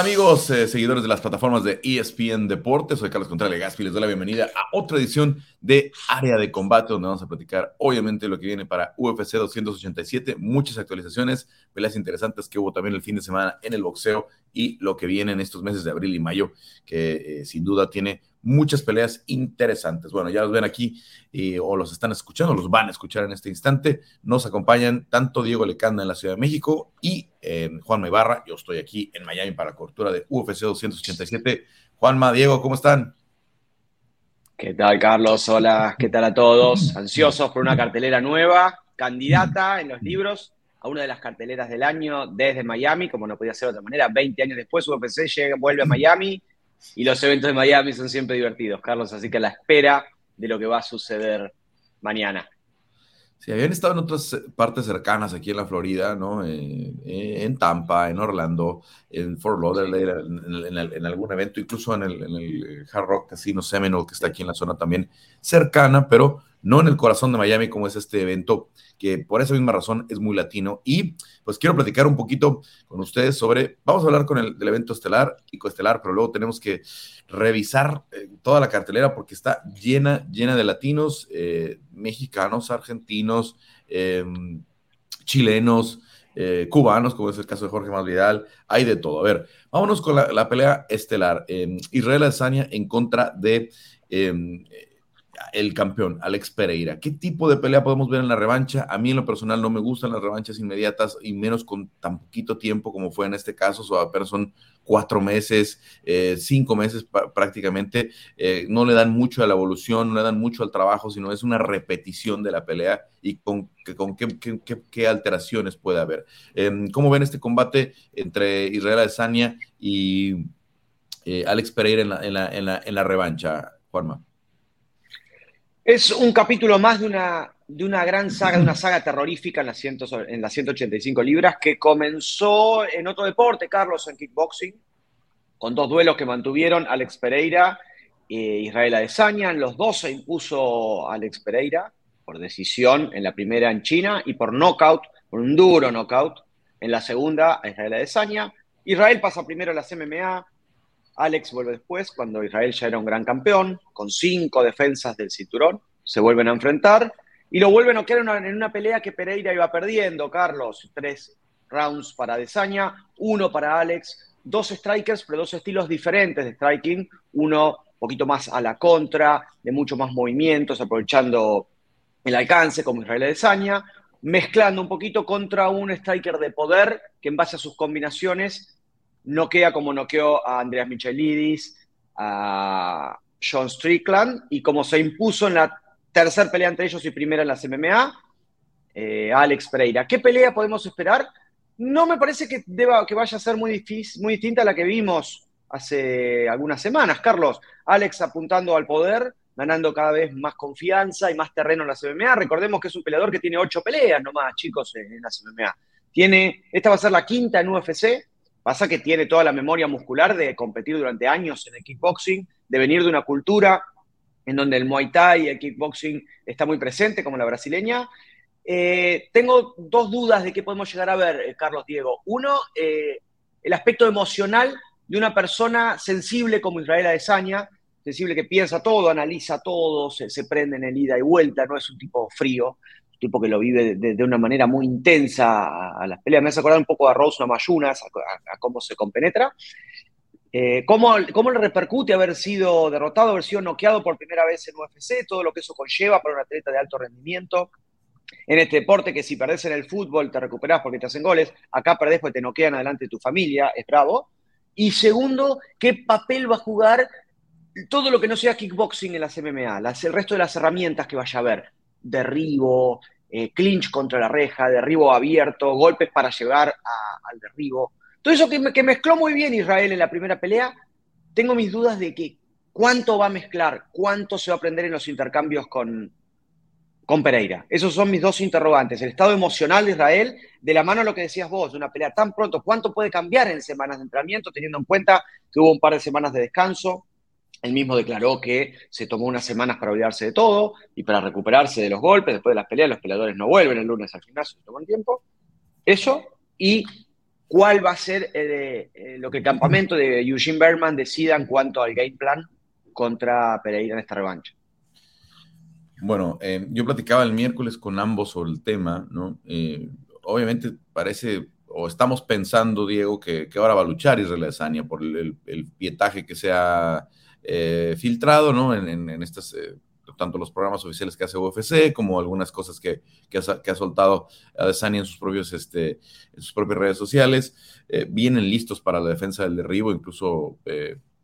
amigos, eh, seguidores de las plataformas de ESPN Deportes? Soy Carlos Contreras Gaspi, les doy la bienvenida a otra edición de Área de Combate, donde vamos a platicar obviamente lo que viene para UFC 287, muchas actualizaciones, peleas interesantes que hubo también el fin de semana en el boxeo y lo que viene en estos meses de abril y mayo, que eh, sin duda tiene muchas peleas interesantes. Bueno, ya los ven aquí o los están escuchando, los van a escuchar en este instante. Nos acompañan tanto Diego Lecanda en la Ciudad de México y eh, Juan Ibarra. Yo estoy aquí en Miami para la cobertura de UFC 287. Juanma, Diego, ¿cómo están? ¿Qué tal, Carlos? Hola, ¿qué tal a todos? Ansiosos por una cartelera nueva, candidata en los libros a una de las carteleras del año desde Miami, como no podía ser de otra manera. 20 años después, UFC llega, vuelve a Miami y los eventos de Miami son siempre divertidos, Carlos, así que a la espera de lo que va a suceder mañana. Sí, habían estado en otras partes cercanas aquí en la Florida, ¿no? Eh, eh, en Tampa, en Orlando, en Fort Lauderdale, en, algún evento, incluso en el, en el Hard Rock Casino Seminole, que está aquí en la zona también cercana, pero no en el corazón de Miami como es este evento, que por esa misma razón es muy latino. Y pues quiero platicar un poquito con ustedes sobre, vamos a hablar con el del evento estelar y coestelar, pero luego tenemos que revisar eh, toda la cartelera porque está llena, llena de latinos, eh, mexicanos, argentinos, em, chilenos. Eh, cubanos, como es el caso de Jorge Masvidal, hay de todo. A ver, vámonos con la, pelea estelar. Em, Israel Adesanya en contra de em, el campeón, Alex Pereira. ¿Qué tipo de pelea podemos ver en la revancha? A mí en lo personal no me gustan las revanchas inmediatas y menos con tan poquito tiempo como fue en este caso, apenas son cuatro meses, eh, cinco meses prácticamente. Eh, no le dan mucho a la evolución, no le dan mucho al trabajo, sino es una repetición de la pelea y con, con qué, alteraciones puede haber. Em, ¿Cómo ven este combate entre Israel Adesanya y eh, Alex Pereira en la, en la, en la, en la revancha, Juanma? Es un capítulo más de una, de una gran saga, de una saga terrorífica en las, en las 185 libras que comenzó en otro deporte, Carlos, en kickboxing, con dos duelos que mantuvieron Alex Pereira e Israel Adesanya. En los dos se impuso Alex Pereira por decisión en la primera en China y por knockout, por un duro knockout en la segunda a Israel Adesanya. Israel pasa primero a las MMA, Alex vuelve después, cuando Israel ya era un gran campeón, con cinco defensas del cinturón, se vuelven a enfrentar y lo vuelven a quedar en una pelea que Pereira iba perdiendo, Carlos. Tres rounds para Desaña, uno para Alex, dos strikers, pero dos estilos diferentes de striking, uno un poquito más a la contra, de mucho más movimientos, aprovechando el alcance como Israel Desaña, mezclando un poquito contra un striker de poder que en base a sus combinaciones noquea como noqueó a Andreas Michelidis, a John Strickland, y como se impuso en la tercera pelea entre ellos y primera en las MMA, eh, Alex Pereira. ¿Qué pelea podemos esperar? No me parece que, deba, que vaya a ser muy, difícil, muy distinta a la que vimos hace algunas semanas, Carlos. Alex apuntando al poder, ganando cada vez más confianza y más terreno en las MMA. Recordemos que es un peleador que tiene ocho peleas nomás, chicos, en las MMA. Tiene, esta va a ser la quinta en UFC, Pasa que tiene toda la memoria muscular de competir durante años en el kickboxing, de venir de una cultura en donde el Muay Thai y el kickboxing está muy presente, como la brasileña. Eh, tengo dos dudas de qué podemos llegar a ver, eh, Carlos Diego. Uno, eh, el aspecto emocional de una persona sensible como Israel Adesanya, sensible que piensa todo, analiza todo, se, se prende en el ida y vuelta, no es un tipo frío tipo que lo vive de, una manera muy intensa a, las peleas. Me hace acordar un poco a Rose Namayunas, a, a, cómo se compenetra. Eh, ¿cómo, ¿Cómo, le repercute haber sido derrotado, haber sido noqueado por primera vez en UFC? Todo lo que eso conlleva para un atleta de alto rendimiento. En este deporte que si perdés en el fútbol te recuperás porque te hacen goles, acá perdés porque te noquean adelante de tu familia, es bravo. Y segundo, ¿qué papel va a jugar todo lo que no sea kickboxing en las MMA? el resto de las herramientas que vaya a haber derribo, eh, clinch contra la reja, derribo abierto, golpes para llegar al derribo. Todo eso que, mezcló muy bien Israel en la primera pelea, tengo mis dudas de que cuánto va a mezclar, cuánto se va a aprender en los intercambios con, con Pereira. Esos son mis dos interrogantes. El estado emocional de Israel, de la mano a lo que decías vos, de una pelea tan pronto, cuánto puede cambiar en semanas de entrenamiento, teniendo en cuenta que hubo un par de semanas de descanso, él mismo declaró que se tomó unas semanas para olvidarse de todo y para recuperarse de los golpes. Después de las peleas, los peleadores no vuelven el lunes al gimnasio, se toman tiempo. Eso y cuál va a ser eh, lo que el campamento de Eugene Berman decida en cuanto al game plan contra Pereira en esta revancha. Bueno, eh, yo platicaba el miércoles con ambos sobre el tema, ¿no? Eh, obviamente parece, o estamos pensando, Diego, que, ahora va a luchar Israel Adesanya por el, pietaje que se ha eh, filtrado, ¿no? En, estas, tanto los programas oficiales que hace UFC como algunas cosas que, que, ha, que ha, soltado Adesanya en sus, propios, este, en sus propias redes sociales. vienen listos para la defensa del derribo, incluso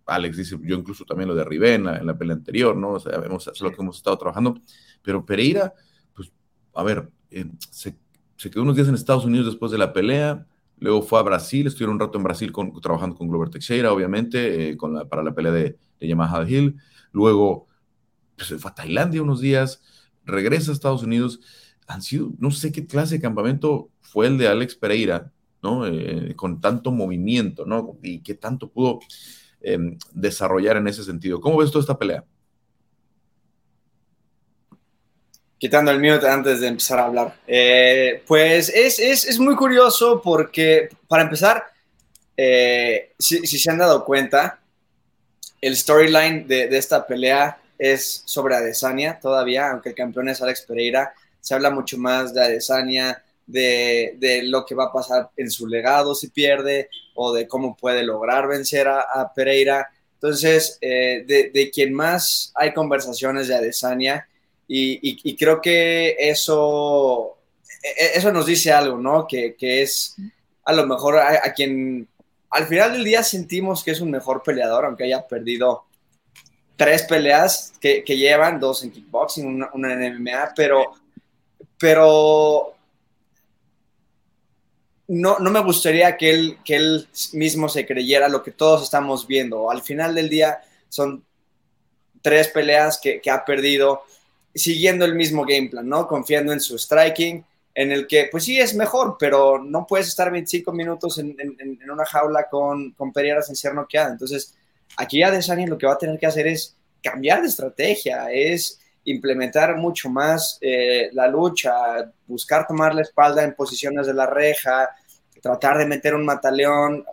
Alex dice, yo incluso también lo derribé en la, en la pelea anterior, ¿no? O sea, vemos lo que hemos estado trabajando. Pero Pereira, pues, a ver, eh, se, quedó unos días en Estados Unidos después de la pelea, luego fue a Brasil, estuvieron un rato en Brasil trabajando con Glover Teixeira, obviamente, eh, con la, para la pelea de, de Yamaha Hill, luego pues, fue a Tailandia unos días, regresa a Estados Unidos, han sido, no sé qué clase de campamento fue el de Alex Pereira, ¿no? Eh, con tanto movimiento, ¿no? Y qué tanto pudo Em, desarrollar en ese sentido. ¿Cómo ves toda esta pelea? Quitando el minuto antes de empezar a hablar. Eh, pues es, muy curioso porque, para empezar, eh, si, se han dado cuenta, el storyline de, de, esta pelea es sobre Adesanya todavía, aunque el campeón es Alex Pereira. Se habla mucho más de Adesanya, de, lo que va a pasar en su legado si pierde o de cómo puede lograr vencer a, Pereira. Entonces, eh, de, quien más hay conversaciones de Adesanya y, creo que eso, e, e, eso nos dice algo, ¿no? Que, es a lo mejor a, quien al final del día sentimos que es un mejor peleador, aunque haya perdido tres peleas que, llevan, dos en kickboxing, una, en MMA, pero, pero no, no me gustaría que él, que él mismo se creyera lo que todos estamos viendo. Al final del día son tres peleas que, ha perdido siguiendo el mismo game plan, ¿no? Confiando en su striking, en el que, pues sí, es mejor, pero no puedes estar 25 minutos en, una jaula con, con Pereira sin ser noqueada. Entonces, aquí ya Desani lo que va a tener que hacer es cambiar de estrategia, es implementar mucho más eh, la lucha, buscar tomar la espalda en posiciones de la reja, tratar de meter un mataleón.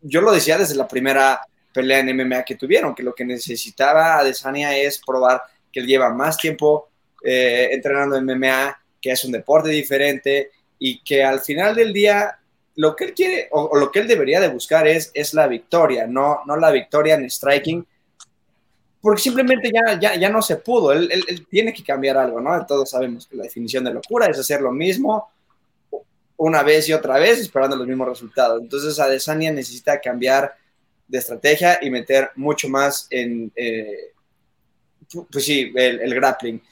Yo lo decía desde la primera pelea en MMA que tuvieron, que lo que necesitaba Adesanya es probar que él lleva más tiempo eh, entrenando en MMA, que es un deporte diferente y que al final del día lo que él quiere o, lo que él debería de buscar es, es la victoria, no, no la victoria en striking, porque simplemente ya, ya, ya no se pudo. Él, tiene que cambiar algo, ¿no? Todos sabemos que la definición de locura es hacer lo mismo una vez y otra vez esperando los mismos resultados. Entonces Adesanya necesita cambiar de estrategia y meter mucho más en, eh, pues sí, el, grappling.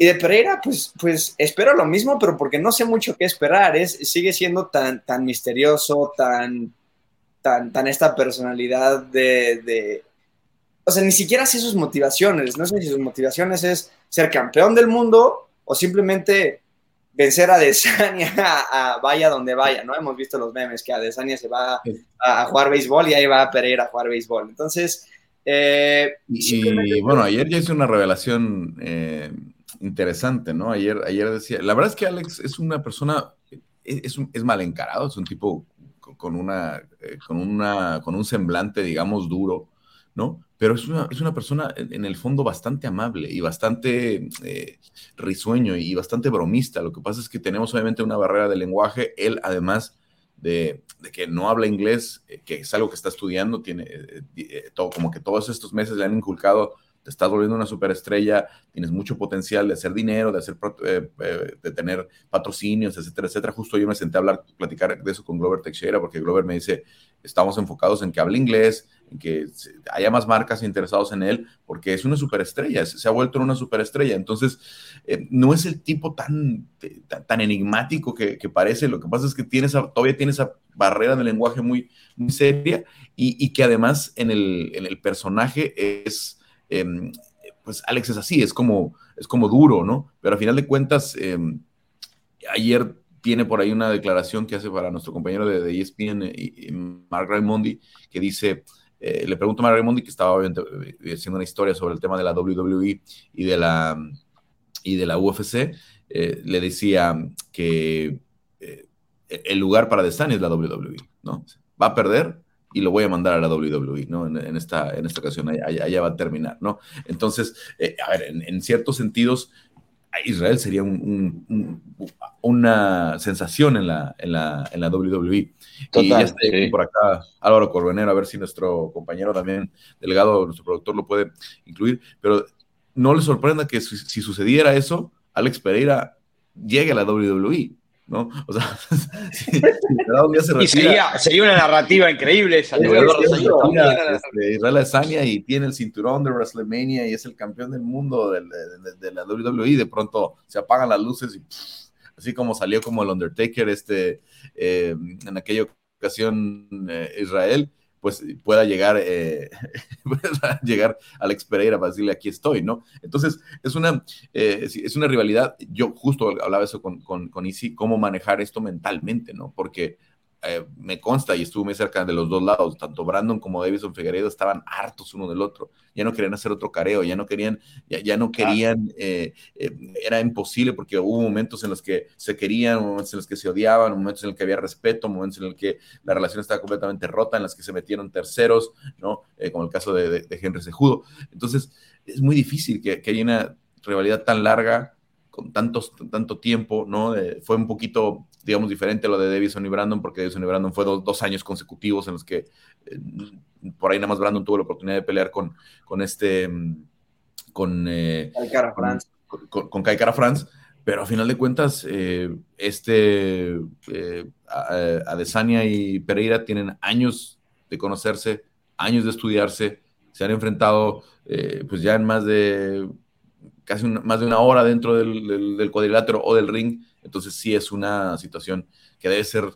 Y de Pereira, pues, pues espero lo mismo, pero porque no sé mucho qué esperar. Es, sigue siendo tan, tan misterioso, tan, tan, tan esta personalidad de o sea, ni siquiera sé sus motivaciones. No sé si sus motivaciones es ser campeón del mundo o simplemente vencer a Desania a, vaya donde vaya, ¿no? Hemos visto los memes que a Desania se va a, jugar béisbol y ahí va a Pereira a jugar béisbol. Entonces, eh, y, bueno, ayer ya hice una revelación eh, interesante, ¿no? Ayer, ayer decía, la verdad es que Alex es una persona, es, es mal encarado, es un tipo con una, eh, con una, con un semblante, digamos, duro, ¿no? pero es una, es una persona en el fondo bastante amable y bastante eh, risueño y bastante bromista. Lo que pasa es que tenemos obviamente una barrera de lenguaje. Él, además de, que no habla inglés, eh, que es algo que está estudiando, tiene todo, como que todos estos meses le han inculcado estás volviendo una superestrella, tienes mucho potencial de hacer dinero, de, hacer, de tener patrocinios, etcétera, etcétera. Justo yo me senté a hablar, platicar de eso con Glover Teixeira, porque Glover me dice, estamos enfocados en que hable inglés, en que haya más marcas interesados en él, porque es una superestrella, se ha vuelto una superestrella. Entonces, eh, no es el tipo tan, tan, enigmático que, parece, lo que pasa es que tiene todavía tiene esa barrera de lenguaje muy, muy seria y, que además en el, en el personaje es, em, pues Alex es así, es como, es como duro, ¿no? Pero al final de cuentas, em, ayer tiene por ahí una declaración que hace para nuestro compañero de, de ESPN, y, Mark Raimondi, que dice, eh, le pregunto a Mark Raimondi, que estaba eh, haciendo una historia sobre el tema de la WWE y de la, y de la UFC, eh, le decía que el lugar para Desani es la WWE. ¿no? Va a perder y lo voy a mandar a la WWE, ¿no? En, esta, en esta ocasión, allá, va a terminar, ¿no? Entonces, eh, a ver, en, ciertos sentidos, Israel sería una sensación en la, en la, en la WWE. y ya está por acá Álvaro Corbenero, a ver si nuestro compañero también, delegado, nuestro productor, lo puede incluir, pero no le sorprenda que si sucediera eso, Alex Pereira llegue a la WWE. ¿No? O sea, y sería, una narrativa increíble esa. Israel Adesanya y tiene el cinturón de WrestleMania y es el campeón del mundo de, la WWE. De pronto se apagan las luces y así como salió como el Undertaker este, eh, en aquella ocasión eh, Israel pues pueda llegar, eh, llegar Alex Pereira para decirle aquí estoy, ¿no? Entonces, es una, eh, es una rivalidad, yo justo hablaba eso con, con, con Isi, cómo manejar esto mentalmente, ¿no? Porque eh, me consta y estuve muy cerca de los dos lados, tanto Brandon como Davison Figueiredo estaban hartos uno del otro, ya no querían hacer otro careo, ya no querían, ya, no querían, eh, eh, era imposible porque hubo momentos en los que se querían, momentos en los que se odiaban, momentos en los que había respeto, momentos en los que la relación estaba completamente rota, en los que se metieron terceros, ¿no? como el caso de, Henry Sejudo. Entonces, es muy difícil que, que haya una rivalidad tan larga con tantos, tanto tiempo, ¿no? fue un poquito digamos, diferente a lo de Davison y Brandon, porque Davison y Brandon fue dos, años consecutivos en los que eh, por ahí nada más Brandon tuvo la oportunidad de pelear con, con este, mm, con, eh, con, con, Cara France, pero a final de cuentas, eh, este, Adesanya y Pereira tienen años de conocerse, años de estudiarse, se han enfrentado pues ya en más de casi más de una hora dentro del, del cuadrilátero o del ring, entonces sí es una situación que debe ser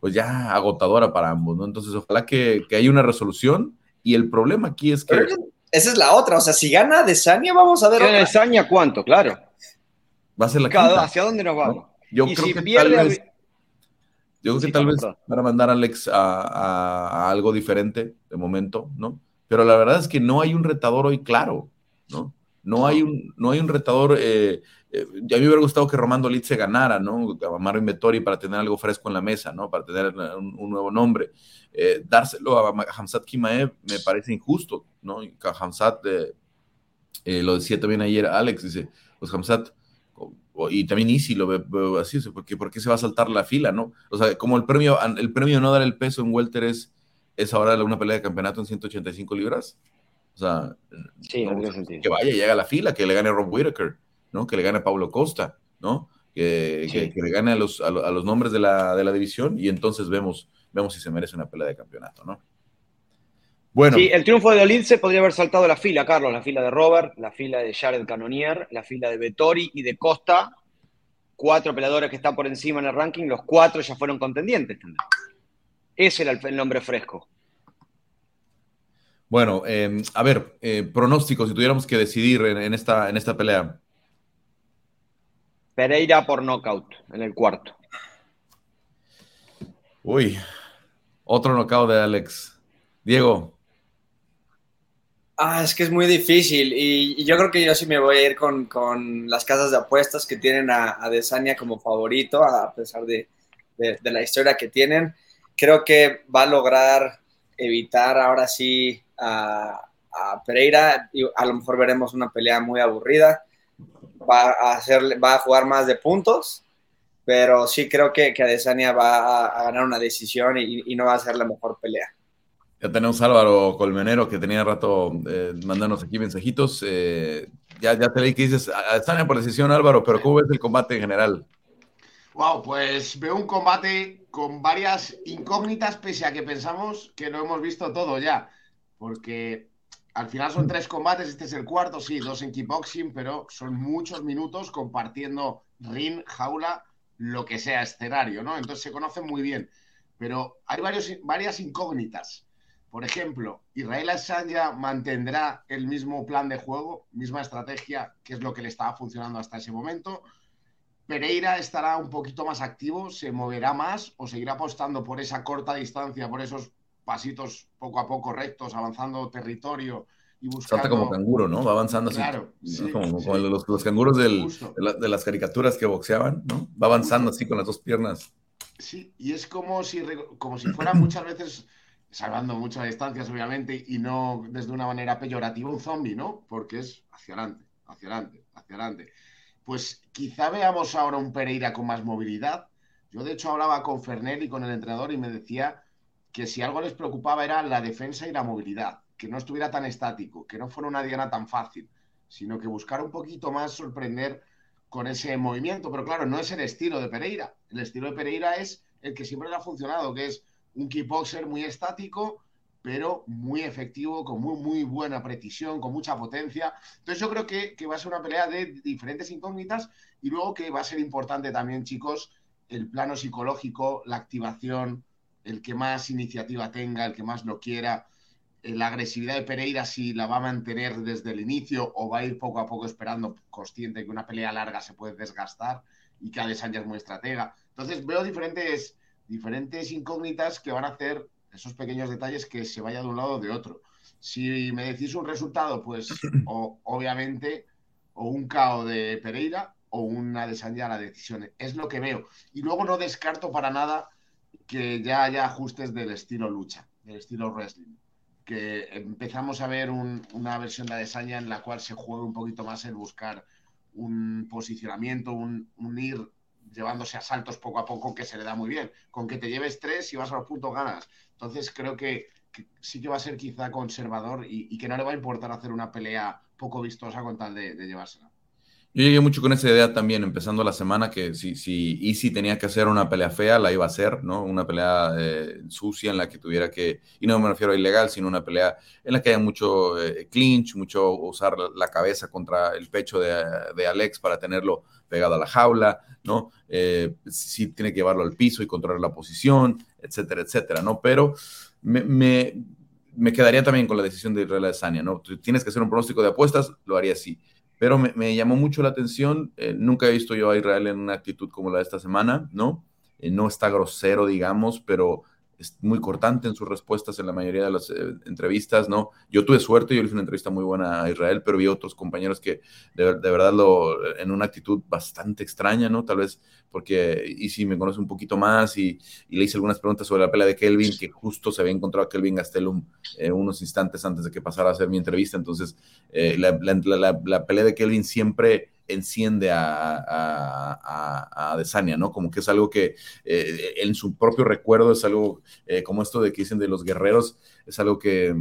pues ya agotadora para ambos, ¿no? Entonces ojalá que, que haya una resolución y el problema aquí es que... esa es la otra, o sea, si gana Desania vamos a ver... ¿Gana Desania cuánto? Claro. Va a ser la quinta. ¿Hacia dónde nos vamos? Yo, creo que tal vez, yo creo que tal vez van a mandar a Alex a, algo diferente de momento, ¿no? Pero la verdad es que no hay un retador hoy claro, ¿no? No hay un, no hay un retador eh, eh, ya me hubiera gustado que Romando Litz se ganara, ¿no? A Marvin Vettori para tener algo fresco en la mesa, ¿no? Para tener un, nuevo nombre. Eh, dárselo a Hamzat Kimaev me parece injusto, ¿no? Hamzat, eh, lo decía también ayer Alex, dice, pues Hamzat, y también Easy lo veo así, porque ¿por qué se va a saltar la fila, no? O sea, como el premio, el premio no dar el peso en welter es, es ahora una pelea de campeonato en 185 libras. O sea, que vaya y haga la fila, que le gane Rob Whitaker. Que le gane a Pablo Costa, ¿no? Que, le gane a los, a, los nombres de la, de la, división y entonces vemos, vemos si se merece una pelea de campeonato, ¿no? Bueno. Sí, el triunfo de Olince podría haber saltado la fila, Carlos, la fila de Robert, la fila de Jared Canonier, la fila de Vettori y de Costa, cuatro peleadores que están por encima en el ranking, los cuatro ya fueron contendientes. Ese era el, nombre fresco. Bueno, eh, a ver, eh, pronósticos, si tuviéramos que decidir en, esta, en esta pelea. Pereira por knockout en el cuarto. Uy, otro knockout de Alex. Diego. Ah, es que es muy difícil y, yo creo que yo sí me voy a ir con, las casas de apuestas que tienen a, a Desania como favorito, a pesar de, la historia que tienen. Creo que va a lograr evitar ahora sí a, a Pereira y a lo mejor veremos una pelea muy aburrida va a, hacer, va a jugar más de puntos, pero sí creo que, que Adesanya va a, ganar una decisión y, no va a ser la mejor pelea. Ya tenemos a Álvaro Colmenero que tenía rato eh, mandándonos aquí mensajitos. Eh, ya, ya te leí que dices Adesanya por decisión, Álvaro, pero ¿cómo ves el combate en general? Wow, pues veo un combate con varias incógnitas, pese a que pensamos que lo hemos visto todo ya. Porque al final son tres combates, este es el cuarto, sí, dos en kickboxing, pero son muchos minutos compartiendo ring, jaula, lo que sea, escenario, ¿no? Entonces se conocen muy bien. Pero hay varias incógnitas. Por ejemplo, Israel Adesanya mantendrá el mismo plan de juego, misma estrategia, que es lo que le estaba funcionando hasta ese momento. Pereira estará un poquito más activo, se moverá más o seguirá apostando por esa corta distancia, por esos pasitos poco a poco rectos, avanzando territorio y buscando... Salta como canguro, ¿no? Va avanzando así. Claro, como, los, canguros de, las caricaturas que boxeaban, ¿no? Va avanzando así con las dos piernas. Sí, y es como si, como si fuera muchas veces, salvando muchas distancias, obviamente, y no desde una manera peyorativa, un zombie, ¿no? Porque es hacia adelante, hacia adelante, hacia adelante. Pues quizá veamos ahora un Pereira con más movilidad. Yo, de hecho, hablaba con Fernel y con el entrenador y me decía que si algo les preocupaba era la defensa y la movilidad, que no estuviera tan estático, que no fuera una diana tan fácil, sino que buscara un poquito más sorprender con ese movimiento. Pero claro, no es el estilo de Pereira. El estilo de Pereira es el que siempre le ha funcionado, que es un kickboxer muy estático, pero muy efectivo, con muy, muy buena precisión, con mucha potencia. Entonces yo creo que va a ser una pelea de diferentes incógnitas y luego que va a ser importante también, chicos, el plano psicológico, la activación, el que más iniciativa tenga, el que más lo quiera. Eh, la agresividad de Pereira si la va a mantener desde el inicio o va a ir poco a poco esperando, consciente que una pelea larga se puede desgastar y que Adesanya es muy estratega. Entonces veo diferentes, diferentes incógnitas que van a hacer esos pequeños detalles que se vaya de un lado o de otro. Si me decís un resultado, pues obviamente o un KO de Pereira o una Adesanya a la decisión. Es lo que veo. Y luego no descarto para nada que ya haya ajustes del estilo lucha, del estilo wrestling que empezamos a ver una versión de Adesanya en la cual se juega un poquito más el buscar un posicionamiento, un, ir llevándose a saltos poco a poco que se le da muy bien. Con que te lleves tres y vas a los puntos ganas. Entonces creo que, sí que va a ser quizá conservador y, que no le va a importar hacer una pelea poco vistosa con tal de llevársela. Yo llegué mucho con esa idea también, empezando la semana, que si, si Easy tenía que hacer una pelea fea, la iba a hacer, ¿no? Una pelea eh, sucia en la que tuviera que, y no me refiero a ilegal, sino una pelea en la que haya mucho eh, clinch, mucho usar la cabeza contra el pecho de, de, Alex para tenerlo pegado a la jaula, ¿no? Eh, si tiene que llevarlo al piso y controlar la posición, etcétera, etcétera, ¿no? Pero me, me, me quedaría también con la decisión de Israel Sania, ¿no? Tienes que hacer un pronóstico de apuestas, lo haría así pero me, llamó mucho la atención. Eh, nunca he visto yo a Israel en una actitud como la de esta semana, ¿no? Eh, no está grosero, digamos, pero es muy cortante en sus respuestas en la mayoría de las eh, entrevistas, ¿no? Yo tuve suerte, yo le hice una entrevista muy buena a Israel, pero vi otros compañeros que de, verdad lo, en una actitud bastante extraña, ¿no? Tal vez porque y si me conoce un poquito más y, le hice algunas preguntas sobre la pelea de Kelvin, que justo se había encontrado a Kelvin Gastelum eh, unos instantes antes de que pasara a hacer mi entrevista, entonces eh, la, la pelea de Kelvin siempre enciende a, a, a, Desania, ¿no? Como que es algo que eh, en su propio recuerdo es algo eh, como esto de que dicen de los guerreros, es algo que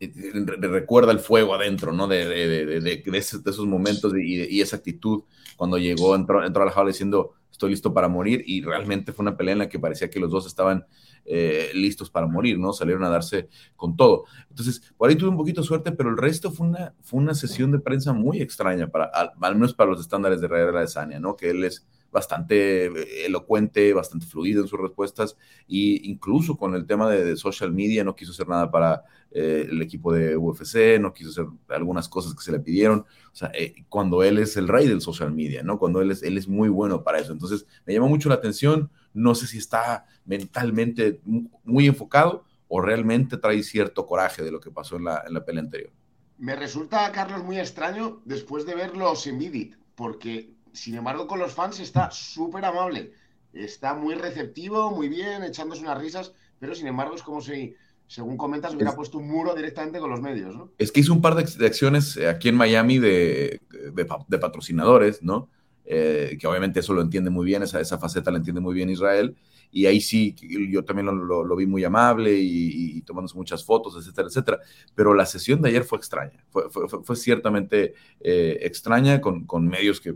eh, recuerda el fuego adentro, ¿no? De, de, de, esos, momentos y, esa actitud cuando llegó, entró, entró a la jaula diciendo estoy listo para morir y realmente fue una pelea en la que parecía que los dos estaban eh, listos para morir, ¿no? Salieron a darse con todo. Entonces, por ahí tuve un poquito de suerte, pero el resto fue una, fue una sesión de prensa muy extraña, para, al, menos para los estándares de Herrera de Sania, ¿no? Que él es bastante eh, elocuente, bastante fluido en sus respuestas, e incluso con el tema de, social media no quiso hacer nada para eh, el equipo de UFC, no quiso hacer algunas cosas que se le pidieron, o sea, cuando él es el rey del social media, ¿no? Cuando él es, él es muy bueno para eso. Entonces, me llamó mucho la atención, no sé si está mentalmente muy enfocado o realmente trae cierto coraje de lo que pasó en la, en la pelea anterior. Me resulta, Carlos, muy extraño después de verlos en Vidit, porque sin embargo con los fans está súper amable, está muy receptivo, muy bien, echándose unas risas, pero sin embargo es como si, según comentas, hubiera puesto un muro directamente con los medios, ¿no? Es que hizo un par de, acciones eh, aquí en Miami de, de patrocinadores, ¿no? Eh, que obviamente eso lo entiende muy bien, esa, esa faceta la entiende muy bien Israel, y ahí sí, yo también lo, vi muy amable y, y, tomándose muchas fotos, etcétera, etcétera, pero la sesión de ayer fue extraña, fue, fue, ciertamente eh, extraña con, con, medios que,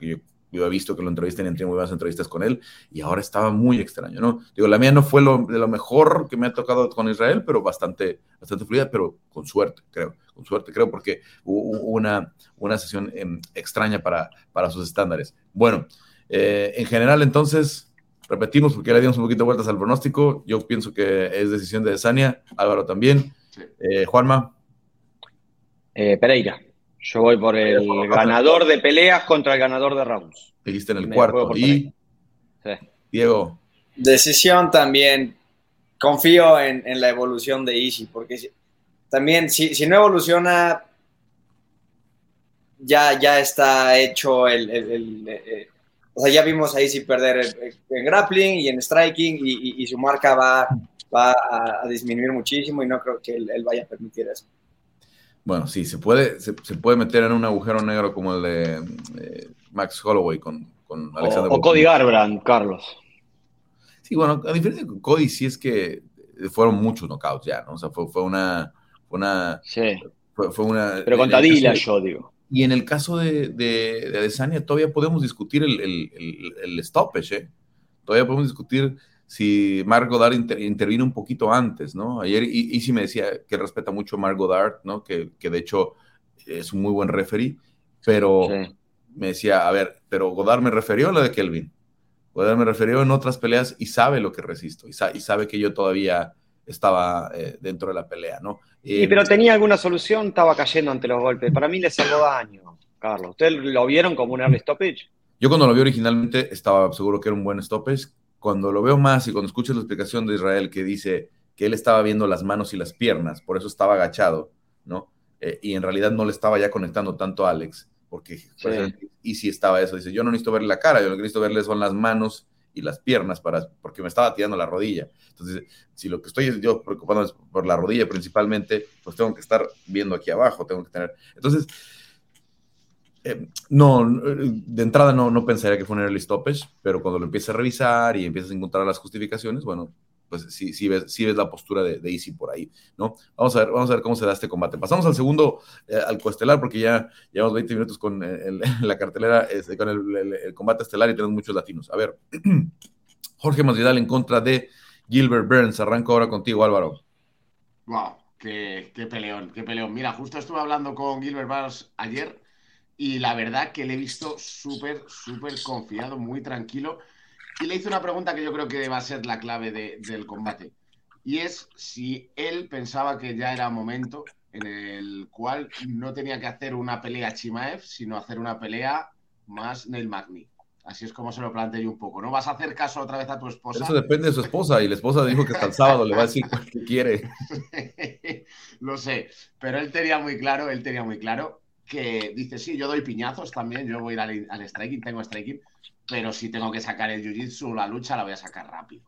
yo yo he visto que lo entrevistan y entre muy buenas entrevistas con él y ahora estaba muy extraño, ¿no? Digo, la mía no fue lo, de lo mejor que me ha tocado con Israel, pero bastante, bastante fluida, pero con suerte, creo, con suerte, creo, porque hubo una, una sesión em, extraña para, para sus estándares. Bueno, eh, en general, entonces, repetimos porque ya le dimos un poquito de vueltas al pronóstico. Yo pienso que es decisión de Sania, Álvaro también. Eh, Juanma. Eh, Pereira. Yo voy por el ganador de peleas contra el ganador de rounds. Dijiste en el cuarto. Y Diego. Decisión también. Confío en, la evolución de Easy, porque también si, no evoluciona, ya, ya está hecho el, o sea, ya vimos ahí sí perder en, grappling y en striking y, su marca va, va a, disminuir muchísimo y no creo que él, vaya a permitir eso. Bueno, sí, se puede, se, puede meter en un agujero negro como el de eh, Max Holloway con, con Alexander. O, Cody Garbrandt, Carlos. Sí, bueno, a diferencia de Cody, sí es que fueron muchos knockouts ya, ¿no? O sea, fue, fue una. Fue una sí. Fue, una. Pero con Tadila, yo digo. Y en el caso de, de, de Adesanya, todavía podemos discutir el, el, el, stoppage, ¿eh? Todavía podemos discutir si Mark Goddard intervino un poquito antes, ¿no? Ayer Easy me decía que respeta mucho a Mark Goddard, ¿no? Que, que, de hecho es un muy buen referee, pero me decía, a ver, pero Goddard me refirió a lo de Kelvin. Goddard me refirió en otras peleas y sabe lo que resisto, y, y sabe que yo todavía estaba eh, dentro de la pelea, ¿no? y pero tenía alguna solución, estaba cayendo ante los golpes. Para mí le salvó daño, Carlos. ¿Ustedes lo vieron como un early stoppage? Yo cuando lo vi originalmente estaba seguro que era un buen stoppage. Cuando lo veo más y cuando escucho la explicación de Israel que dice que él estaba viendo las manos y las piernas, por eso estaba agachado, ¿no? Eh, y en realidad no le estaba ya conectando tanto a Alex, porque y si estaba eso, dice, yo no necesito verle la cara, yo lo que necesito verle son las manos y las piernas para, porque me estaba tirando la rodilla. Entonces, si lo que estoy yo preocupando es por la rodilla principalmente, pues tengo que estar viendo aquí abajo, tengo que tener. Entonces, eh, no, de entrada no, no pensaría que fue un early stoppage, pero cuando lo empieces a revisar y empiezas a encontrar las justificaciones, bueno, pues sí, sí, ves, sí ves la postura de, de, Easy por ahí, ¿no? Vamos a ver, vamos a ver cómo se da este combate. Pasamos al segundo, eh, al coestelar, porque ya llevamos 20 minutos con la cartelera, este, con el, combate estelar y tenemos muchos latinos. A ver, Jorge Masvidal en contra de Gilbert Burns. Arranco ahora contigo, Álvaro. Wow, qué, qué peleón, qué peleón. Mira, justo estuve hablando con Gilbert Burns ayer y la verdad que le he visto súper, súper confiado, muy tranquilo y le hice una pregunta que yo creo que va a ser la clave del combate. Y es si él pensaba que ya era momento en el cual no tenía que hacer una pelea Chimaev, sino hacer una pelea más Neil Magni. Así es como se lo planteé un poco. ¿No vas a hacer caso otra vez a tu esposa? Eso depende de su esposa y la esposa dijo que hasta el sábado le va a decir que quiere. lo sé, pero él tenía muy claro, él tenía muy claro que dice, sí, yo doy piñazos también, yo voy a ir al, striking, tengo striking, pero si tengo que sacar el jiu-jitsu, la lucha, la voy a sacar rápido.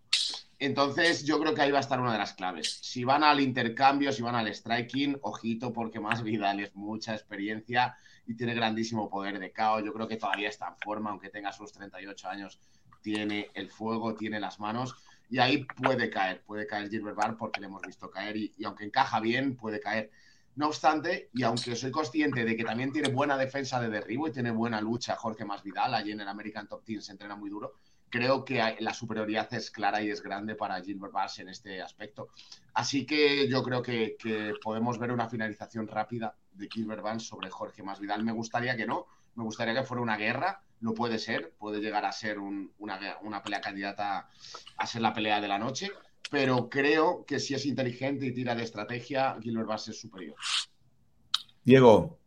Entonces, yo creo que ahí va a estar una de las claves. Si van al intercambio, si van al striking, ojito, porque más Vidal es mucha experiencia y tiene grandísimo poder de KO. Yo creo que todavía está en forma, aunque tenga sus 38 años, tiene el fuego, tiene las manos y ahí puede caer, puede caer Gilbert Bar porque le hemos visto caer y aunque encaja bien, puede caer. No obstante, y aunque soy consciente de que también tiene buena defensa de derribo y tiene buena lucha Jorge Masvidal, allí en el American Top Team se entrena muy duro, creo que la superioridad es clara y es grande para Gilbert Bass en este aspecto. Así que yo creo que, podemos ver una finalización rápida de Gilbert Bass sobre Jorge Masvidal. Me gustaría que no, me gustaría que fuera una guerra, no puede ser, puede llegar a ser una, una pelea candidata a ser la pelea de la noche, pero creo que si es inteligente y tira de estrategia, Gilbert va a ser superior. Diego.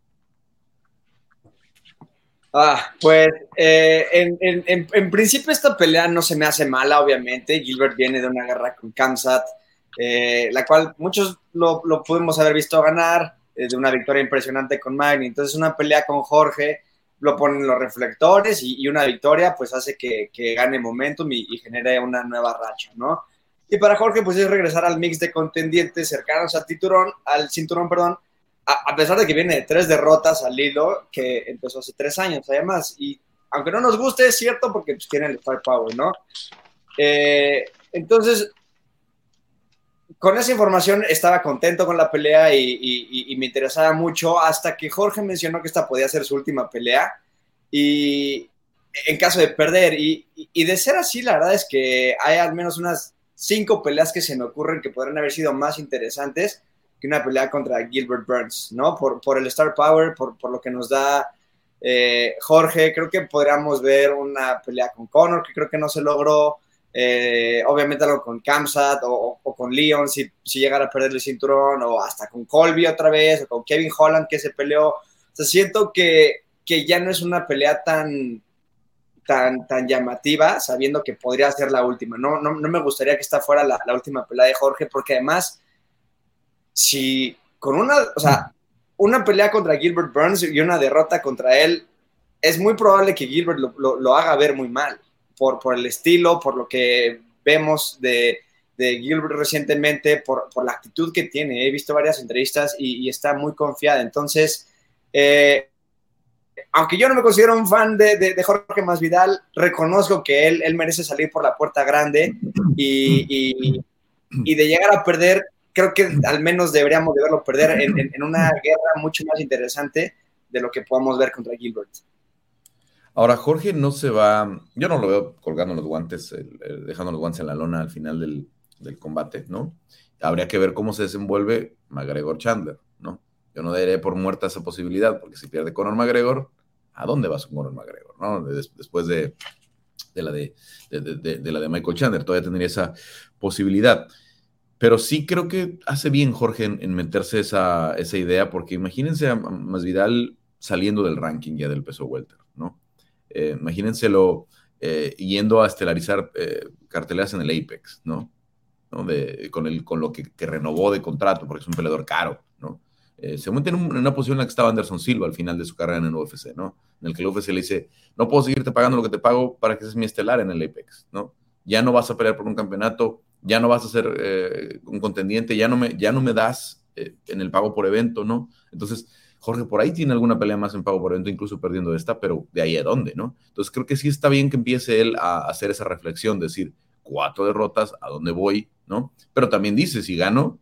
Ah, pues eh, en, principio esta pelea no se me hace mala, obviamente. Gilbert viene de una guerra con Kamsat, eh, la cual muchos lo, lo, pudimos haber visto ganar, eh, de una victoria impresionante con Magni. Entonces una pelea con Jorge lo ponen los reflectores y, una victoria pues hace que, gane momentum y, y genere una nueva racha, ¿no? Y para Jorge, pues es regresar al mix de contendientes cercanos al cinturón, al cinturón, perdón, a, pesar de que viene de tres derrotas al hilo, que empezó hace tres años, además. Y aunque no nos guste, es cierto, porque pues, tiene el firepower, ¿no? Eh, entonces, con esa información estaba contento con la pelea y, me interesaba mucho hasta que Jorge mencionó que esta podía ser su última pelea y en caso de perder y, de ser así la verdad es que hay al menos unas cinco peleas que se me ocurren que podrían haber sido más interesantes que una pelea contra Gilbert Burns, ¿no? Por, por el Star Power, por, por lo que nos da eh, Jorge, creo que podríamos ver una pelea con Conor, que creo que no se logró, eh, obviamente algo con Kamsat o, o, con Leon, si, si, llegara a perder el cinturón, o hasta con Colby otra vez, o con Kevin Holland que se peleó. O sea, siento que, que ya no es una pelea tan, tan, tan llamativa, sabiendo que podría ser la última. No, no, no me gustaría que esta fuera la, la, última pelea de Jorge, porque además, si con una, o sea, una pelea contra Gilbert Burns y una derrota contra él, es muy probable que Gilbert lo, haga ver muy mal por, por el estilo, por lo que vemos de, Gilbert recientemente, por, la actitud que tiene. He visto varias entrevistas y, está muy confiada. Entonces, eh, aunque yo no me considero un fan de, de, Jorge Masvidal, reconozco que él, él, merece salir por la puerta grande y, y, de llegar a perder, creo que al menos deberíamos de verlo perder en, en, una guerra mucho más interesante de lo que podamos ver contra Gilbert. Ahora, Jorge no se va, yo no lo veo colgando los guantes, dejando los guantes en la lona al final del, del combate, ¿no? Habría que ver cómo se desenvuelve McGregor Chandler, ¿no? Yo no daré por muerta esa posibilidad, porque si pierde Conor McGregor, ¿a dónde va su Conor McGregor? ¿no? después de, la de, la de Michael Chandler, todavía tendría esa posibilidad. Pero sí creo que hace bien Jorge en, meterse esa, esa, idea, porque imagínense a Masvidal saliendo del ranking ya del peso welter, ¿no? Eh, imagínenselo eh, yendo a estelarizar eh, en el Apex, ¿no? con, el, con lo que, que, renovó de contrato, porque es un peleador caro, ¿no? Eh, se mete en, una posición en la que estaba Anderson Silva al final de su carrera en el UFC, ¿no? En el que el UFC le dice, no puedo seguirte pagando lo que te pago para que seas mi estelar en el Apex, ¿no? Ya no vas a pelear por un campeonato, ya no vas a ser eh, un contendiente, ya no me, ya no me das eh, en el pago por evento, ¿no? Entonces, Jorge por ahí tiene alguna pelea más en pago por evento, incluso perdiendo esta, pero de ahí a dónde, ¿no? Entonces creo que sí está bien que empiece él a hacer esa reflexión, decir, cuatro derrotas, ¿a dónde voy? ¿No? Pero también dice, si gano,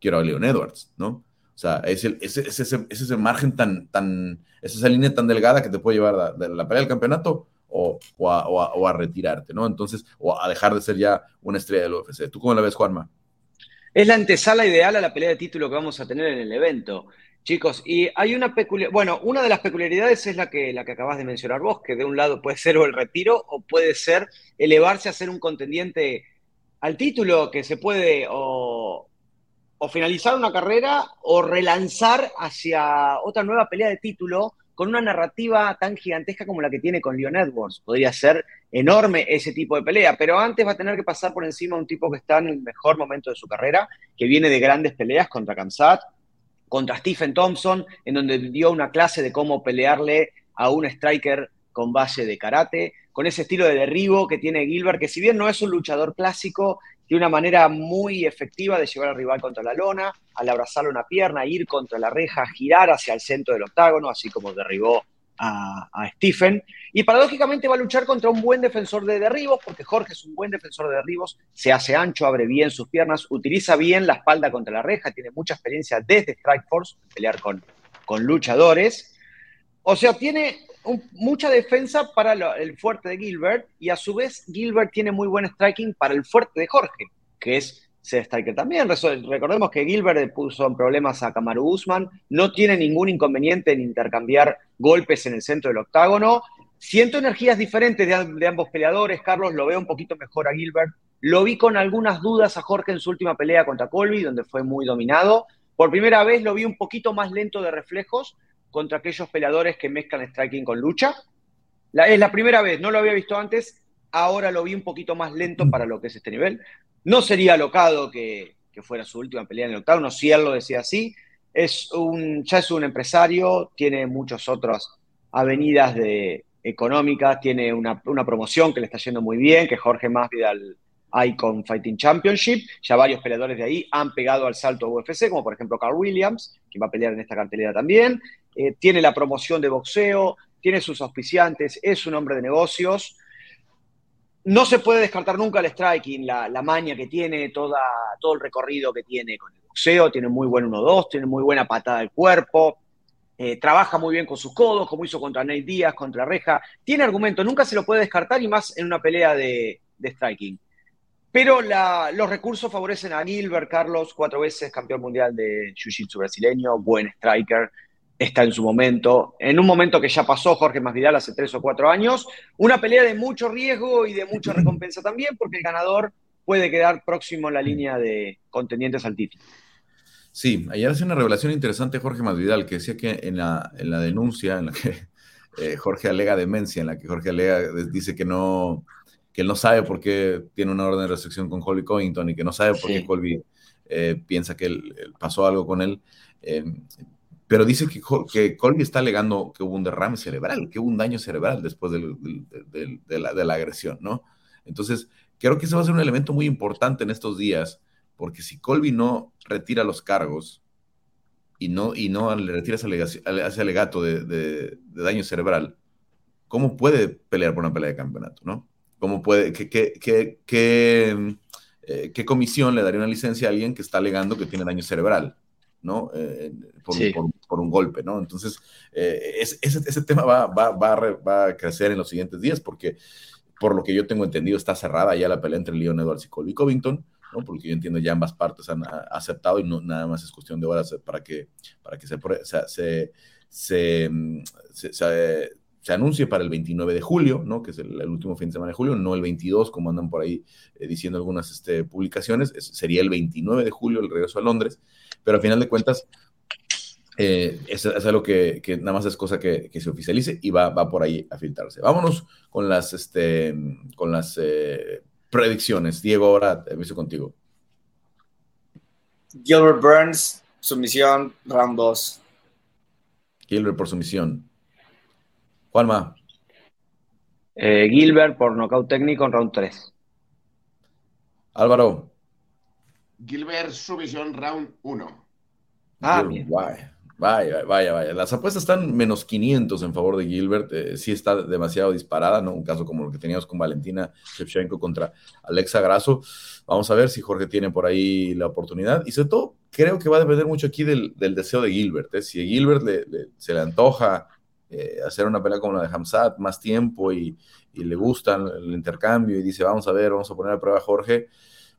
quiero a Leon Edwards, ¿no? O sea, es, el, es, ese, margen tan, tan, es esa línea tan delgada que te puede llevar de, la pelea del campeonato o, a, retirarte, ¿no? Entonces, o a dejar de ser ya una estrella del UFC. ¿Tú cómo la ves, Juanma? Es la antesala ideal a la pelea de título que vamos a tener en el evento. Chicos, y hay una peculiaridad, bueno, una de las peculiaridades es la que, la que acabas de mencionar vos, que de un lado puede ser o el retiro o puede ser elevarse a ser un contendiente al título que se puede o, o finalizar una carrera o relanzar hacia otra nueva pelea de título con una narrativa tan gigantesca como la que tiene con Leon Edwards. Podría ser enorme ese tipo de pelea, pero antes va a tener que pasar por encima un tipo que está en el mejor momento de su carrera, que viene de grandes peleas contra Kamsat, contra Stephen Thompson, en donde dio una clase de cómo pelearle a un striker con base de karate, con ese estilo de derribo que tiene Gilbert, que si bien no es un luchador clásico, tiene una manera muy efectiva de llevar al rival contra la lona, al abrazarle una pierna, ir contra la reja, girar hacia el centro del octágono, así como derribó a, Stephen. Y paradójicamente va a luchar contra un buen defensor de derribos, porque Jorge es un buen defensor de derribos, se hace ancho, abre bien sus piernas, utiliza bien la espalda contra la reja, tiene mucha experiencia desde Strikeforce, pelear con, con luchadores. O sea, tiene mucha defensa para el fuerte de Gilbert y a su vez Gilbert tiene muy buen striking para el fuerte de Jorge, que es ser striker también. Recordemos que Gilbert puso problemas a Kamaru Usman, no tiene ningún inconveniente en intercambiar golpes en el centro del octágono. Siento energías diferentes de, de ambos peleadores, Carlos, lo veo un poquito mejor a Gilbert. Lo vi con algunas dudas a Jorge en su última pelea contra Colby, donde fue muy dominado. Por primera vez lo vi un poquito más lento de reflejos, contra aquellos peleadores que mezclan striking con lucha. es la primera vez, no lo había visto antes, ahora lo vi un poquito más lento para lo que es este nivel. No sería locado que, fuera su última pelea en el octavo, si él lo decía así. Es un, ya es un empresario, tiene muchas otras avenidas económicas, tiene una, promoción que le está yendo muy bien, que Jorge Masvidal Icon Fighting Championship. Ya varios peleadores de ahí han pegado al salto a UFC, como por ejemplo Carl Williams, que va a pelear en esta cartelera también. Eh, tiene la promoción de boxeo, tiene sus auspiciantes, es un hombre de negocios. No se puede descartar nunca el striking, la, la maña que tiene, toda, todo el recorrido que tiene con el boxeo, tiene muy buen 1-2, tiene muy buena patada del cuerpo, eh, trabaja muy bien con sus codos, como hizo contra Nate Díaz, contra Reja. Tiene argumento, nunca se lo puede descartar y más en una pelea de, de striking. Pero los recursos favorecen a Gilbert Carlos, cuatro veces campeón mundial de Jiu-Jitsu brasileño, buen striker, está en su momento, en un momento que ya pasó Jorge Masvidal hace tres o cuatro años, una pelea de mucho riesgo y de mucha recompensa también, porque el ganador puede quedar próximo en la línea de contendientes al título. Sí, ayer hace una revelación interesante Jorge Masvidal, que decía que en la, en la denuncia en la que eh, Jorge alega demencia, en la que Jorge alega, dice que no, que él no sabe por qué tiene una orden de restricción con Colby Covington y que no sabe por qué Colby eh, piensa que él, pasó algo con él. Eh, pero dice que, que Colby está alegando que hubo un derrame cerebral, que hubo un daño cerebral después de, la, de, agresión, ¿no? Entonces, creo que eso va a ser un elemento muy importante en estos días, porque si Colby no retira los cargos y no, y no le retira ese, alegato de, daño cerebral, ¿cómo puede pelear por una pelea de campeonato, no? ¿Cómo puede, qué, qué, eh, qué comisión le daría una licencia a alguien que está alegando que tiene daño cerebral? ¿No? Eh, por, un golpe, ¿no? Entonces, eh, ese, ese, tema va, va, va, va, a crecer en los siguientes días porque, por lo que yo tengo entendido, está cerrada ya la pelea entre Leon Edwards y Colby Covington, ¿no? Porque yo entiendo ya ambas partes han aceptado y no, nada más es cuestión de horas para que, para que se, se, se, se, se anuncie para el 29 de julio, ¿no? que es el, último fin de semana de julio, no el 22, como andan por ahí eh, diciendo algunas este, publicaciones, sería el 29 de julio el regreso a Londres, pero al final de cuentas eh, es, algo que, nada más es cosa que, se oficialice y va, va, por ahí a filtrarse. Vámonos con las, este, con las eh, predicciones. Diego, ahora empiezo contigo. Gilbert Burns, sumisión, round 2. Gilbert por sumisión. Juanma. Eh, Gilbert por nocaut técnico en round 3. Álvaro. Gilbert, sumisión, round 1. Ah, bien. Vaya, vaya, vaya. Las apuestas están menos 500 en favor de Gilbert. Eh, sí está demasiado disparada, ¿no? Un caso como el que teníamos con Valentina Shevchenko contra Alexa Grasso. Vamos a ver si Jorge tiene por ahí la oportunidad. Y sobre todo, creo que va a depender mucho aquí del, deseo de Gilbert. ¿eh? Si a Gilbert se le antoja eh, hacer una pelea como la de Hamzat, más tiempo y, le gusta el intercambio y dice, vamos a ver, vamos a poner a prueba a Jorge,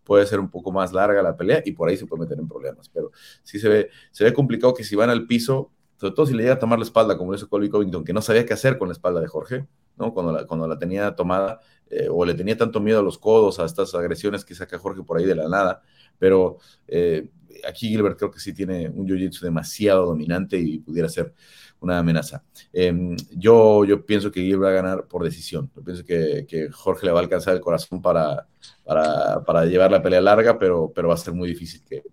puede ser un poco más larga la pelea y por ahí se puede meter en problemas. Pero sí se ve, se ve complicado que si van al piso, sobre todo si le llega a tomar la espalda, como lo hizo Colby Covington, que no sabía qué hacer con la espalda de Jorge, ¿no? Cuando la, cuando la tenía tomada, eh, o le tenía tanto miedo a los codos, a estas agresiones que saca Jorge por ahí de la nada, pero eh, aquí Gilbert creo que sí tiene un jiu-jitsu demasiado dominante y pudiera ser una amenaza. Em, yo, yo pienso que Gil va a ganar por decisión. Yo pienso que, que Jorge le va a alcanzar el corazón para, para, para, llevar la pelea larga, pero, pero va a ser muy difícil que,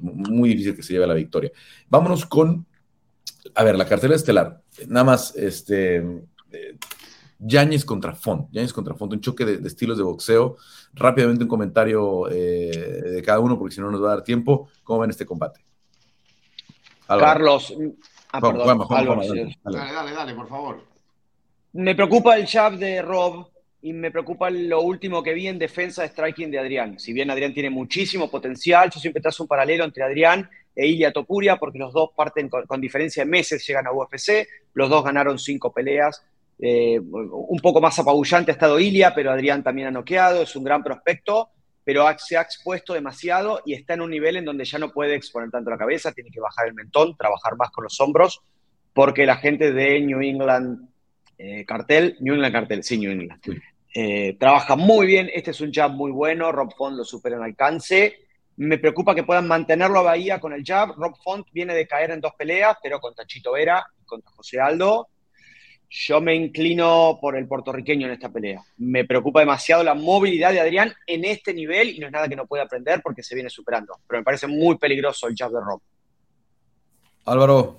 muy difícil que se lleve la victoria. Vámonos con, a ver, la cartera estelar. Nada más, este, eh, Yáñez contra Font. Yáñez contra Font, un choque de, estilos de boxeo. Rápidamente un comentario eh, de cada uno, porque si no nos va a dar tiempo. ¿Cómo ven este combate? Carlos, Ah, dale, dale, dale, por favor. Me preocupa el jab de Rob y me preocupa lo último que vi en defensa de striking de Adrián. Si bien Adrián tiene muchísimo potencial, yo siempre trazo un paralelo entre Adrián e Ilya Topuria porque los dos parten con, diferencia de meses, llegan a UFC, los dos ganaron cinco peleas. Eh, un poco más apabullante ha estado Ilya, pero Adrián también ha noqueado, es un gran prospecto pero se ha expuesto demasiado y está en un nivel en donde ya no puede exponer tanto la cabeza, tiene que bajar el mentón, trabajar más con los hombros, porque la gente de New England eh, Cartel, New England Cartel, sí, New England, eh, trabaja muy bien, este es un jab muy bueno, Rob Font lo supera en alcance, me preocupa que puedan mantenerlo a Bahía con el jab, Rob Font viene de caer en dos peleas, pero contra Chito Vera y contra José Aldo, yo me inclino por el puertorriqueño en esta pelea. Me preocupa demasiado la movilidad de Adrián en este nivel y no es nada que no pueda aprender porque se viene superando. Pero me parece muy peligroso el jab de Rob. Álvaro.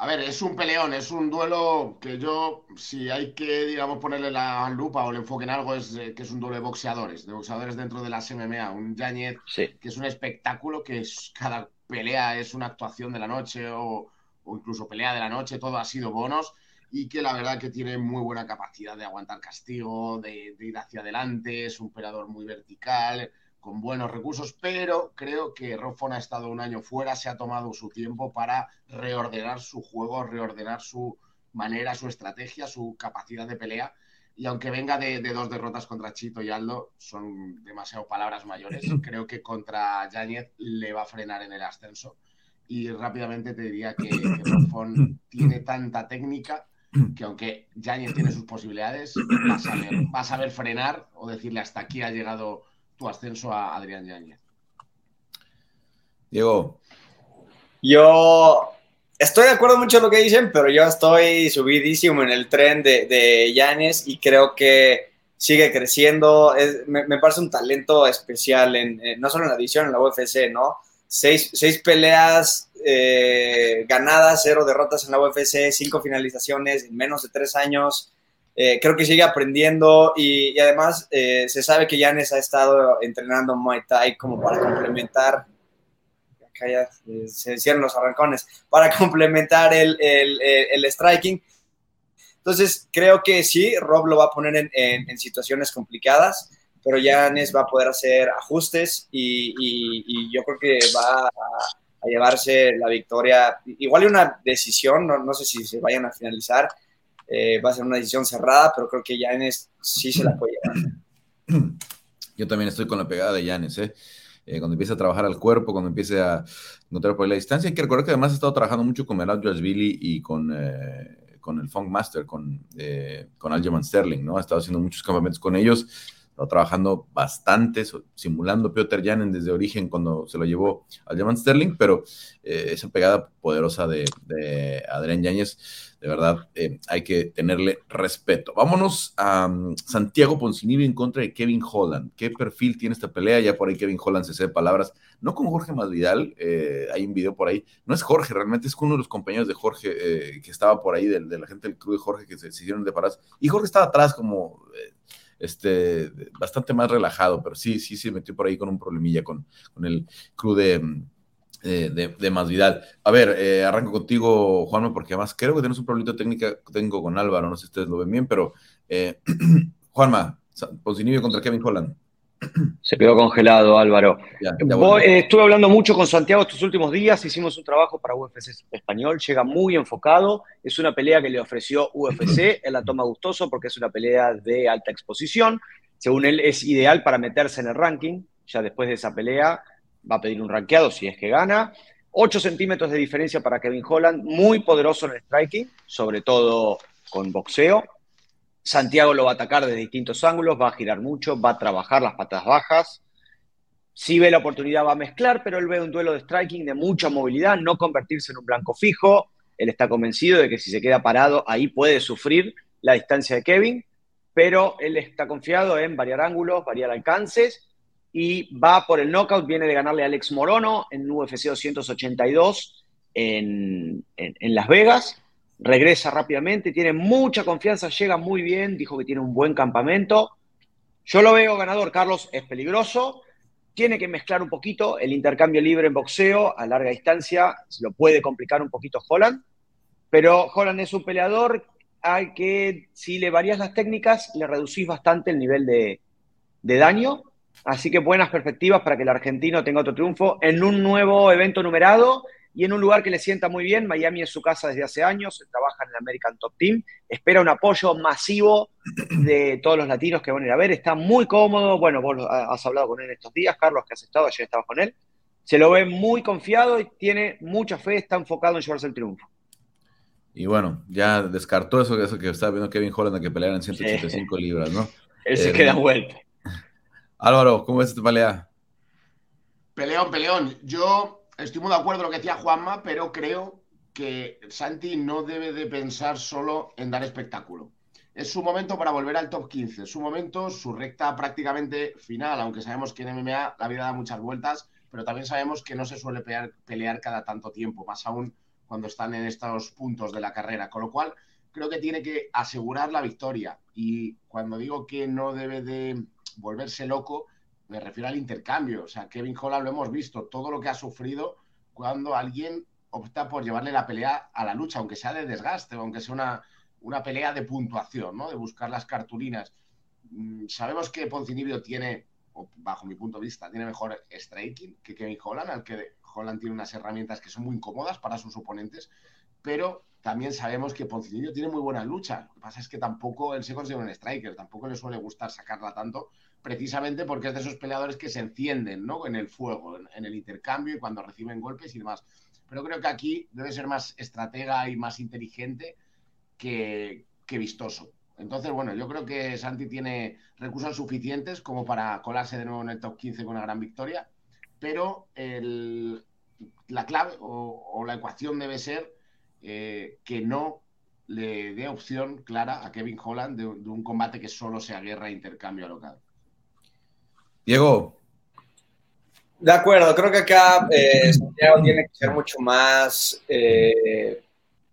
A ver, es un peleón, es un duelo que yo, si hay que, digamos, ponerle la lupa o el enfoque en algo, es eh, que es un duelo de boxeadores, de boxeadores dentro de las MMA. Un Yañez que es un espectáculo, que es, cada pelea es una actuación de la noche o, o incluso pelea de la noche, todo ha sido bonos y que la verdad que tiene muy buena capacidad de aguantar castigo, de, ir hacia adelante, es un operador muy vertical, con buenos recursos, pero creo que Roffon ha estado un año fuera, se ha tomado su tiempo para reordenar su juego, reordenar su manera, su estrategia, su capacidad de pelea. Y aunque venga de, dos derrotas contra Chito y Aldo, son demasiado palabras mayores. Creo que contra Yáñez le va a frenar en el ascenso. Y rápidamente te diría que, que tiene tanta técnica que aunque Yañez tiene sus posibilidades, va a, saber, frenar o decirle hasta aquí ha llegado tu ascenso a Adrián Yañez. Diego. Yo estoy de acuerdo mucho en lo que dicen, pero yo estoy subidísimo en el tren de, de Yañez y creo que sigue creciendo. me, parece un talento especial, en, no solo en la división, en la UFC, ¿no? Seis, seis peleas eh, ganadas, cero derrotas en la UFC, cinco finalizaciones en menos de tres años. Eh, creo que sigue aprendiendo y, además eh, se sabe que Yanes ha estado entrenando Muay Thai como para complementar, acá ya se cierran los arrancones, para complementar el, el, el, striking. Entonces creo que sí, Rob lo va a poner en, en, situaciones complicadas, pero Yanes va a poder hacer ajustes y, y, yo creo que va a, a, llevarse la victoria. Igual hay una decisión, no, no sé si se vayan a finalizar, eh, va a ser una decisión cerrada, pero creo que Yanes sí se la puede llevar. Yo también estoy con la pegada de Yanes, ¿eh? ¿eh? cuando empiece a trabajar al cuerpo, cuando empiece a encontrar por la distancia. Hay que recordar que además ha estado trabajando mucho con Melad Billy y con, eh, con el Funk Master, con, con Algerman Sterling, ¿no? Ha estado haciendo muchos campamentos con ellos trabajando bastante, simulando Piotr Janen desde origen cuando se lo llevó al German Sterling, pero eh, esa pegada poderosa de, de Adrián Yáñez, de verdad, eh, hay que tenerle respeto. Vámonos a um, Santiago Poncinibio en contra de Kevin Holland. ¿Qué perfil tiene esta pelea? Ya por ahí Kevin Holland se sabe palabras, no con Jorge Masvidal, eh, hay un video por ahí, no es Jorge, realmente es uno de los compañeros de Jorge que estaba por ahí, de, la gente del club de Jorge que se, se hicieron de paras, y Jorge estaba atrás como este, bastante más relajado, pero sí, sí se metió por ahí con un problemilla con, con el crew de, eh, de, de Masvidal. A ver, eh, arranco contigo, Juanma, porque además creo que tienes un problemita técnico con Álvaro, no sé si ustedes lo ven bien, pero eh, Juanma, Poncinibio contra Kevin Holland. Se quedó congelado, Álvaro. Eh, estuve hablando mucho con Santiago estos últimos días, hicimos un trabajo para UFC Español, llega muy enfocado, es una pelea que le ofreció UFC, él la toma gustoso porque es una pelea de alta exposición, según él es ideal para meterse en el ranking, ya después de esa pelea va a pedir un rankeado si es que gana. 8 centímetros de diferencia para Kevin Holland, muy poderoso en el striking, sobre todo con boxeo, Santiago lo va a atacar de distintos ángulos, va a girar mucho, va a trabajar las patas bajas. Si ve la oportunidad va a mezclar, pero él ve un duelo de striking de mucha movilidad, no convertirse en un blanco fijo. Él está convencido de que si se queda parado ahí puede sufrir la distancia de Kevin, pero él está confiado en variar ángulos, variar alcances y va por el knockout. Viene de ganarle a Alex Morono en UFC 282 en, en Las Vegas regresa rápidamente, tiene mucha confianza, llega muy bien, dijo que tiene un buen campamento. Yo lo veo ganador, Carlos, es peligroso, tiene que mezclar un poquito el intercambio libre en boxeo a larga distancia, lo puede complicar un poquito Holland, pero Holland es un peleador al que si le varías las técnicas, le reducís bastante el nivel de, de daño, así que buenas perspectivas para que el argentino tenga otro triunfo en un nuevo evento numerado y en un lugar que le sienta muy bien. Miami es su casa desde hace años, trabaja en el American Top Team, espera un apoyo masivo de todos los latinos que van a ir a ver, está muy cómodo. Bueno, vos has hablado con él estos días, Carlos, que has estado, ayer estabas con él. Se lo ve muy confiado y tiene mucha fe, está enfocado en llevarse el triunfo. Y bueno, ya descartó eso, eso que estaba viendo Kevin Holland que peleara en 185 libras, ¿no? Él se eh, queda vuelta. Álvaro, ¿cómo es esta pelea? Peleón, peleón. Yo Estoy muy de acuerdo con lo que decía Juanma, pero creo que Santi no debe de pensar solo en dar espectáculo. Es su momento para volver al top 15, es su momento, su recta prácticamente final, aunque sabemos que en MMA la vida da muchas vueltas, pero también sabemos que no se suele pelear, pelear cada tanto tiempo, más aún cuando están en estos puntos de la carrera. Con lo cual, creo que tiene que asegurar la victoria. Y cuando digo que no debe de volverse loco, me refiero al intercambio. O sea, Kevin Holland lo hemos visto, todo lo que ha sufrido cuando alguien opta por llevarle la pelea a la lucha, aunque sea de desgaste, aunque sea una, una pelea de puntuación, ¿no? De buscar las cartulinas. Mm, sabemos que Poncinibio tiene, bajo mi punto de vista, tiene mejor striking que Kevin Holland, al que Holland tiene unas herramientas que son muy incómodas para sus oponentes, pero también sabemos que Poncinibio tiene muy buena lucha. Lo que pasa es que tampoco él se considera un striker, tampoco le suele gustar sacarla tanto precisamente porque es de esos peleadores que se encienden ¿no? en el fuego, en, el intercambio y cuando reciben golpes y demás. Pero creo que aquí debe ser más estratega y más inteligente que, vistoso. Entonces, bueno, yo creo que Santi tiene recursos suficientes como para colarse de nuevo en el top 15 con una gran victoria, pero la clave o, la ecuación debe ser eh, que no le dé opción clara a Kevin Holland de, un combate que solo sea guerra e intercambio local. Diego. De acuerdo, creo que acá eh, Santiago tiene que ser mucho más eh,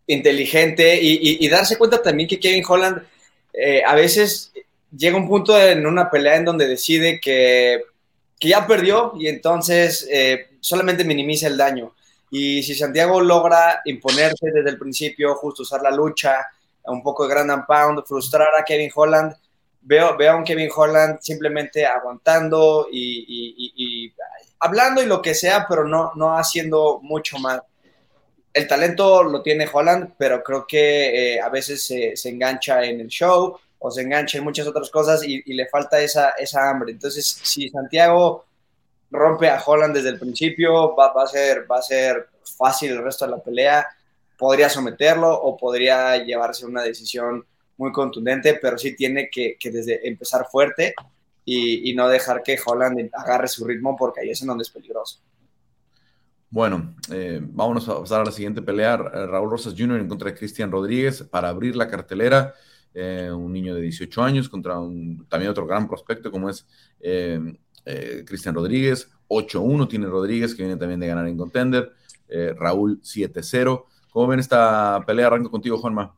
inteligente y, darse cuenta también que Kevin Holland eh, a veces llega un punto en una pelea en donde decide que, ya perdió y entonces solamente minimiza el daño. Y si Santiago logra imponerse desde el principio, justo usar la lucha, un poco de grand and pound, frustrar a Kevin Holland, veo, veo a un Kevin Holland simplemente aguantando y, hablando y lo que sea, pero no, no haciendo mucho más. El talento lo tiene Holland, pero creo que eh, a veces se, engancha en el show o se engancha en muchas otras cosas y, le falta esa, esa hambre. Entonces, si Santiago rompe a Holland desde el principio, va, va, a ser, va a ser fácil el resto de la pelea. Podría someterlo o podría llevarse una decisión muy contundente, pero sí tiene que, desde empezar fuerte y, no dejar que Holland agarre su ritmo porque ahí es en donde es peligroso. Bueno, eh, vámonos a pasar a la siguiente pelea. Raúl Rosas Jr. en contra de Cristian Rodríguez para abrir la cartelera. Eh, un niño de 18 años contra un, también otro gran prospecto como es eh, Cristian Rodríguez. 8-1 tiene Rodríguez, que viene también de ganar en Contender. Raúl 7-0. ¿Cómo ven esta pelea? Arranco contigo, Juanma.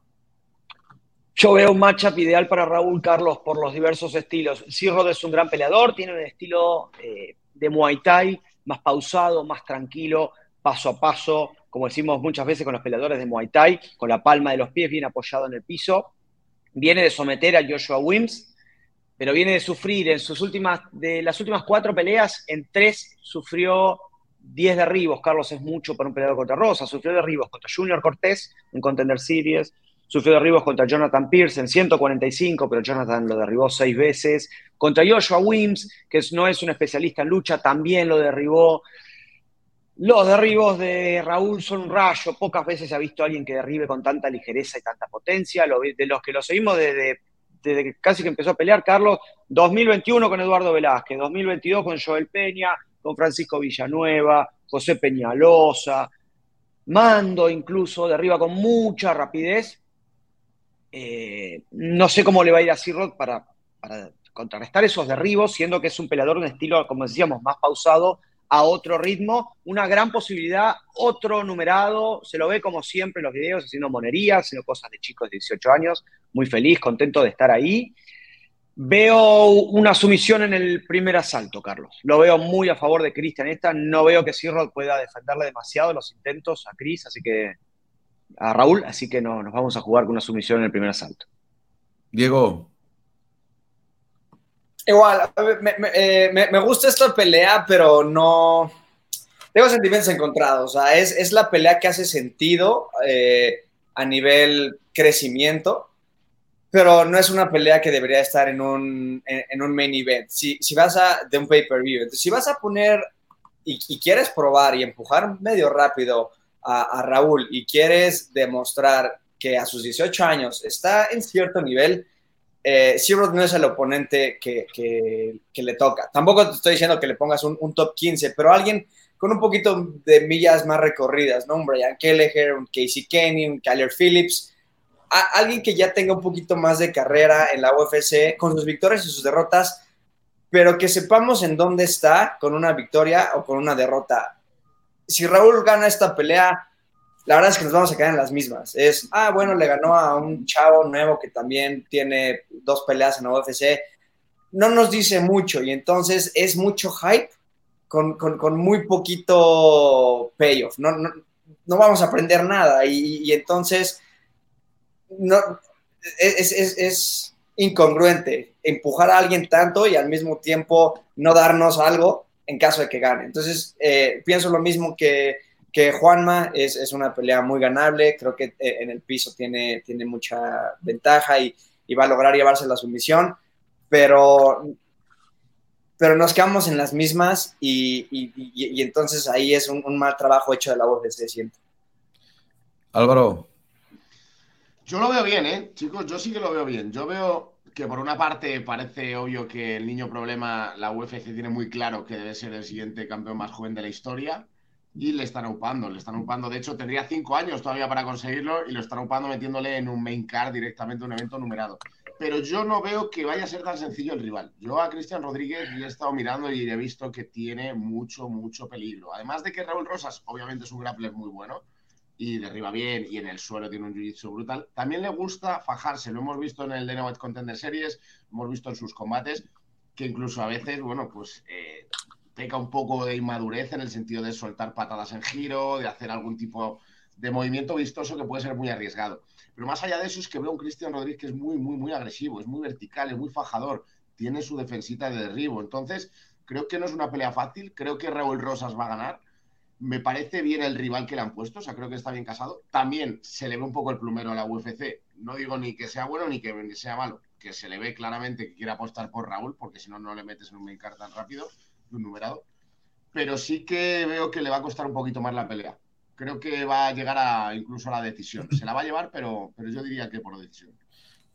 Yo veo un matchup ideal para Raúl Carlos por los diversos estilos. Cirrod es un gran peleador, tiene un estilo eh, de Muay Thai más pausado, más tranquilo, paso a paso, como decimos muchas veces con los peleadores de Muay Thai, con la palma de los pies bien apoyado en el piso. Viene de someter a Joshua Wims, pero viene de sufrir en sus últimas, de las últimas cuatro peleas, en tres sufrió 10 derribos. Carlos es mucho para un peleador contra Rosa. Sufrió derribos contra Junior Cortés en Contender Series, Sufrió derribos contra Jonathan Pierce en 145, pero Jonathan lo derribó seis veces. Contra Joshua Wims, que no es un especialista en lucha, también lo derribó. Los derribos de Raúl son un rayo. Pocas veces se ha visto a alguien que derribe con tanta ligereza y tanta potencia. De los que lo seguimos desde, desde casi que empezó a pelear, Carlos, 2021 con Eduardo Velázquez, 2022 con Joel Peña, con Francisco Villanueva, José Peñalosa, Mando incluso, derriba con mucha rapidez eh, no sé cómo le va a ir a Sirrod para, para contrarrestar esos derribos, siendo que es un peleador de un estilo, como decíamos, más pausado, a otro ritmo. Una gran posibilidad, otro numerado, se lo ve como siempre en los videos, haciendo monerías, haciendo cosas de chicos de 18 años, muy feliz, contento de estar ahí. Veo una sumisión en el primer asalto, Carlos. Lo veo muy a favor de Cristian esta. No veo que Sirrod pueda defenderle demasiado los intentos a Chris, así que a Raúl, así que no, nos vamos a jugar con una sumisión en el primer asalto. Diego. Igual, eh, me, gusta esta pelea, pero no. Tengo sentimientos encontrados. O sea, es, la pelea que hace sentido eh, a nivel crecimiento, pero no es una pelea que debería estar en un, en, un main event. Si, si, vas a. de un pay-per-view. Entonces, si vas a poner y, y quieres probar y empujar medio rápido a, Raúl y quieres demostrar que a sus 18 años está en cierto nivel, eh, no es el oponente que, le toca. Tampoco te estoy diciendo que le pongas un, top 15, pero alguien con un poquito de millas más recorridas, ¿no? Un Brian Kelleher, un Casey Kenny, un Kyler Phillips, alguien que ya tenga un poquito más de carrera en la UFC, con sus victorias y sus derrotas, pero que sepamos en dónde está con una victoria o con una derrota si Raúl gana esta pelea, la verdad es que nos vamos a quedar en las mismas. Es, ah, bueno, le ganó a un chavo nuevo que también tiene dos peleas en la UFC. No nos dice mucho y entonces es mucho hype con, muy poquito payoff. No, vamos a aprender nada y, entonces es, es incongruente empujar a alguien tanto y al mismo tiempo no darnos algo en caso de que gane. Entonces, eh, pienso lo mismo que, que Juanma, es, es, una pelea muy ganable, creo que eh, en el piso tiene, tiene mucha ventaja y, y, va a lograr llevarse la sumisión, pero, pero nos quedamos en las mismas y, y, entonces ahí es un, mal trabajo hecho de la voz de ese siento. Álvaro. Yo lo veo bien, ¿eh? Chicos, yo sí que lo veo bien. Yo veo que por una parte parece obvio que el niño problema, la UFC tiene muy claro que debe ser el siguiente campeón más joven de la historia y le están upando, le están upando. De hecho, tendría cinco años todavía para conseguirlo y lo están upando metiéndole en un main card directamente un evento numerado. pero yo no veo que vaya a ser tan sencillo el rival. Yo a Cristian Rodríguez le he estado mirando y he visto que tiene mucho, mucho peligro. Además de que Raúl Rosas, obviamente, es un grappler muy bueno y derriba bien y en el suelo tiene un jiu-jitsu brutal. También le gusta fajarse, lo hemos visto en el Dynamite Contender Series, hemos visto en sus combates, que incluso a veces, bueno, pues eh, peca un poco de inmadurez en el sentido de soltar patadas en giro, de hacer algún tipo de movimiento vistoso que puede ser muy arriesgado. Pero más allá de eso es que veo un Cristian Rodríguez que es muy, muy, muy agresivo, es muy vertical, es muy fajador, tiene su defensita de derribo. Entonces, creo que no es una pelea fácil, creo que Raúl Rosas va a ganar. Me parece bien el rival que le han puesto, o sea, creo que está bien casado. También se le ve un poco el plumero a la UFC. No digo ni que sea bueno ni que sea malo, que se le ve claramente que quiere apostar por Raúl, porque si no, no le metes en un main card tan rápido, un numerado. Pero sí que veo que le va a costar un poquito más la pelea creo que va a llegar a incluso a la decisión. Se la va a llevar, pero, pero yo diría que por decisión.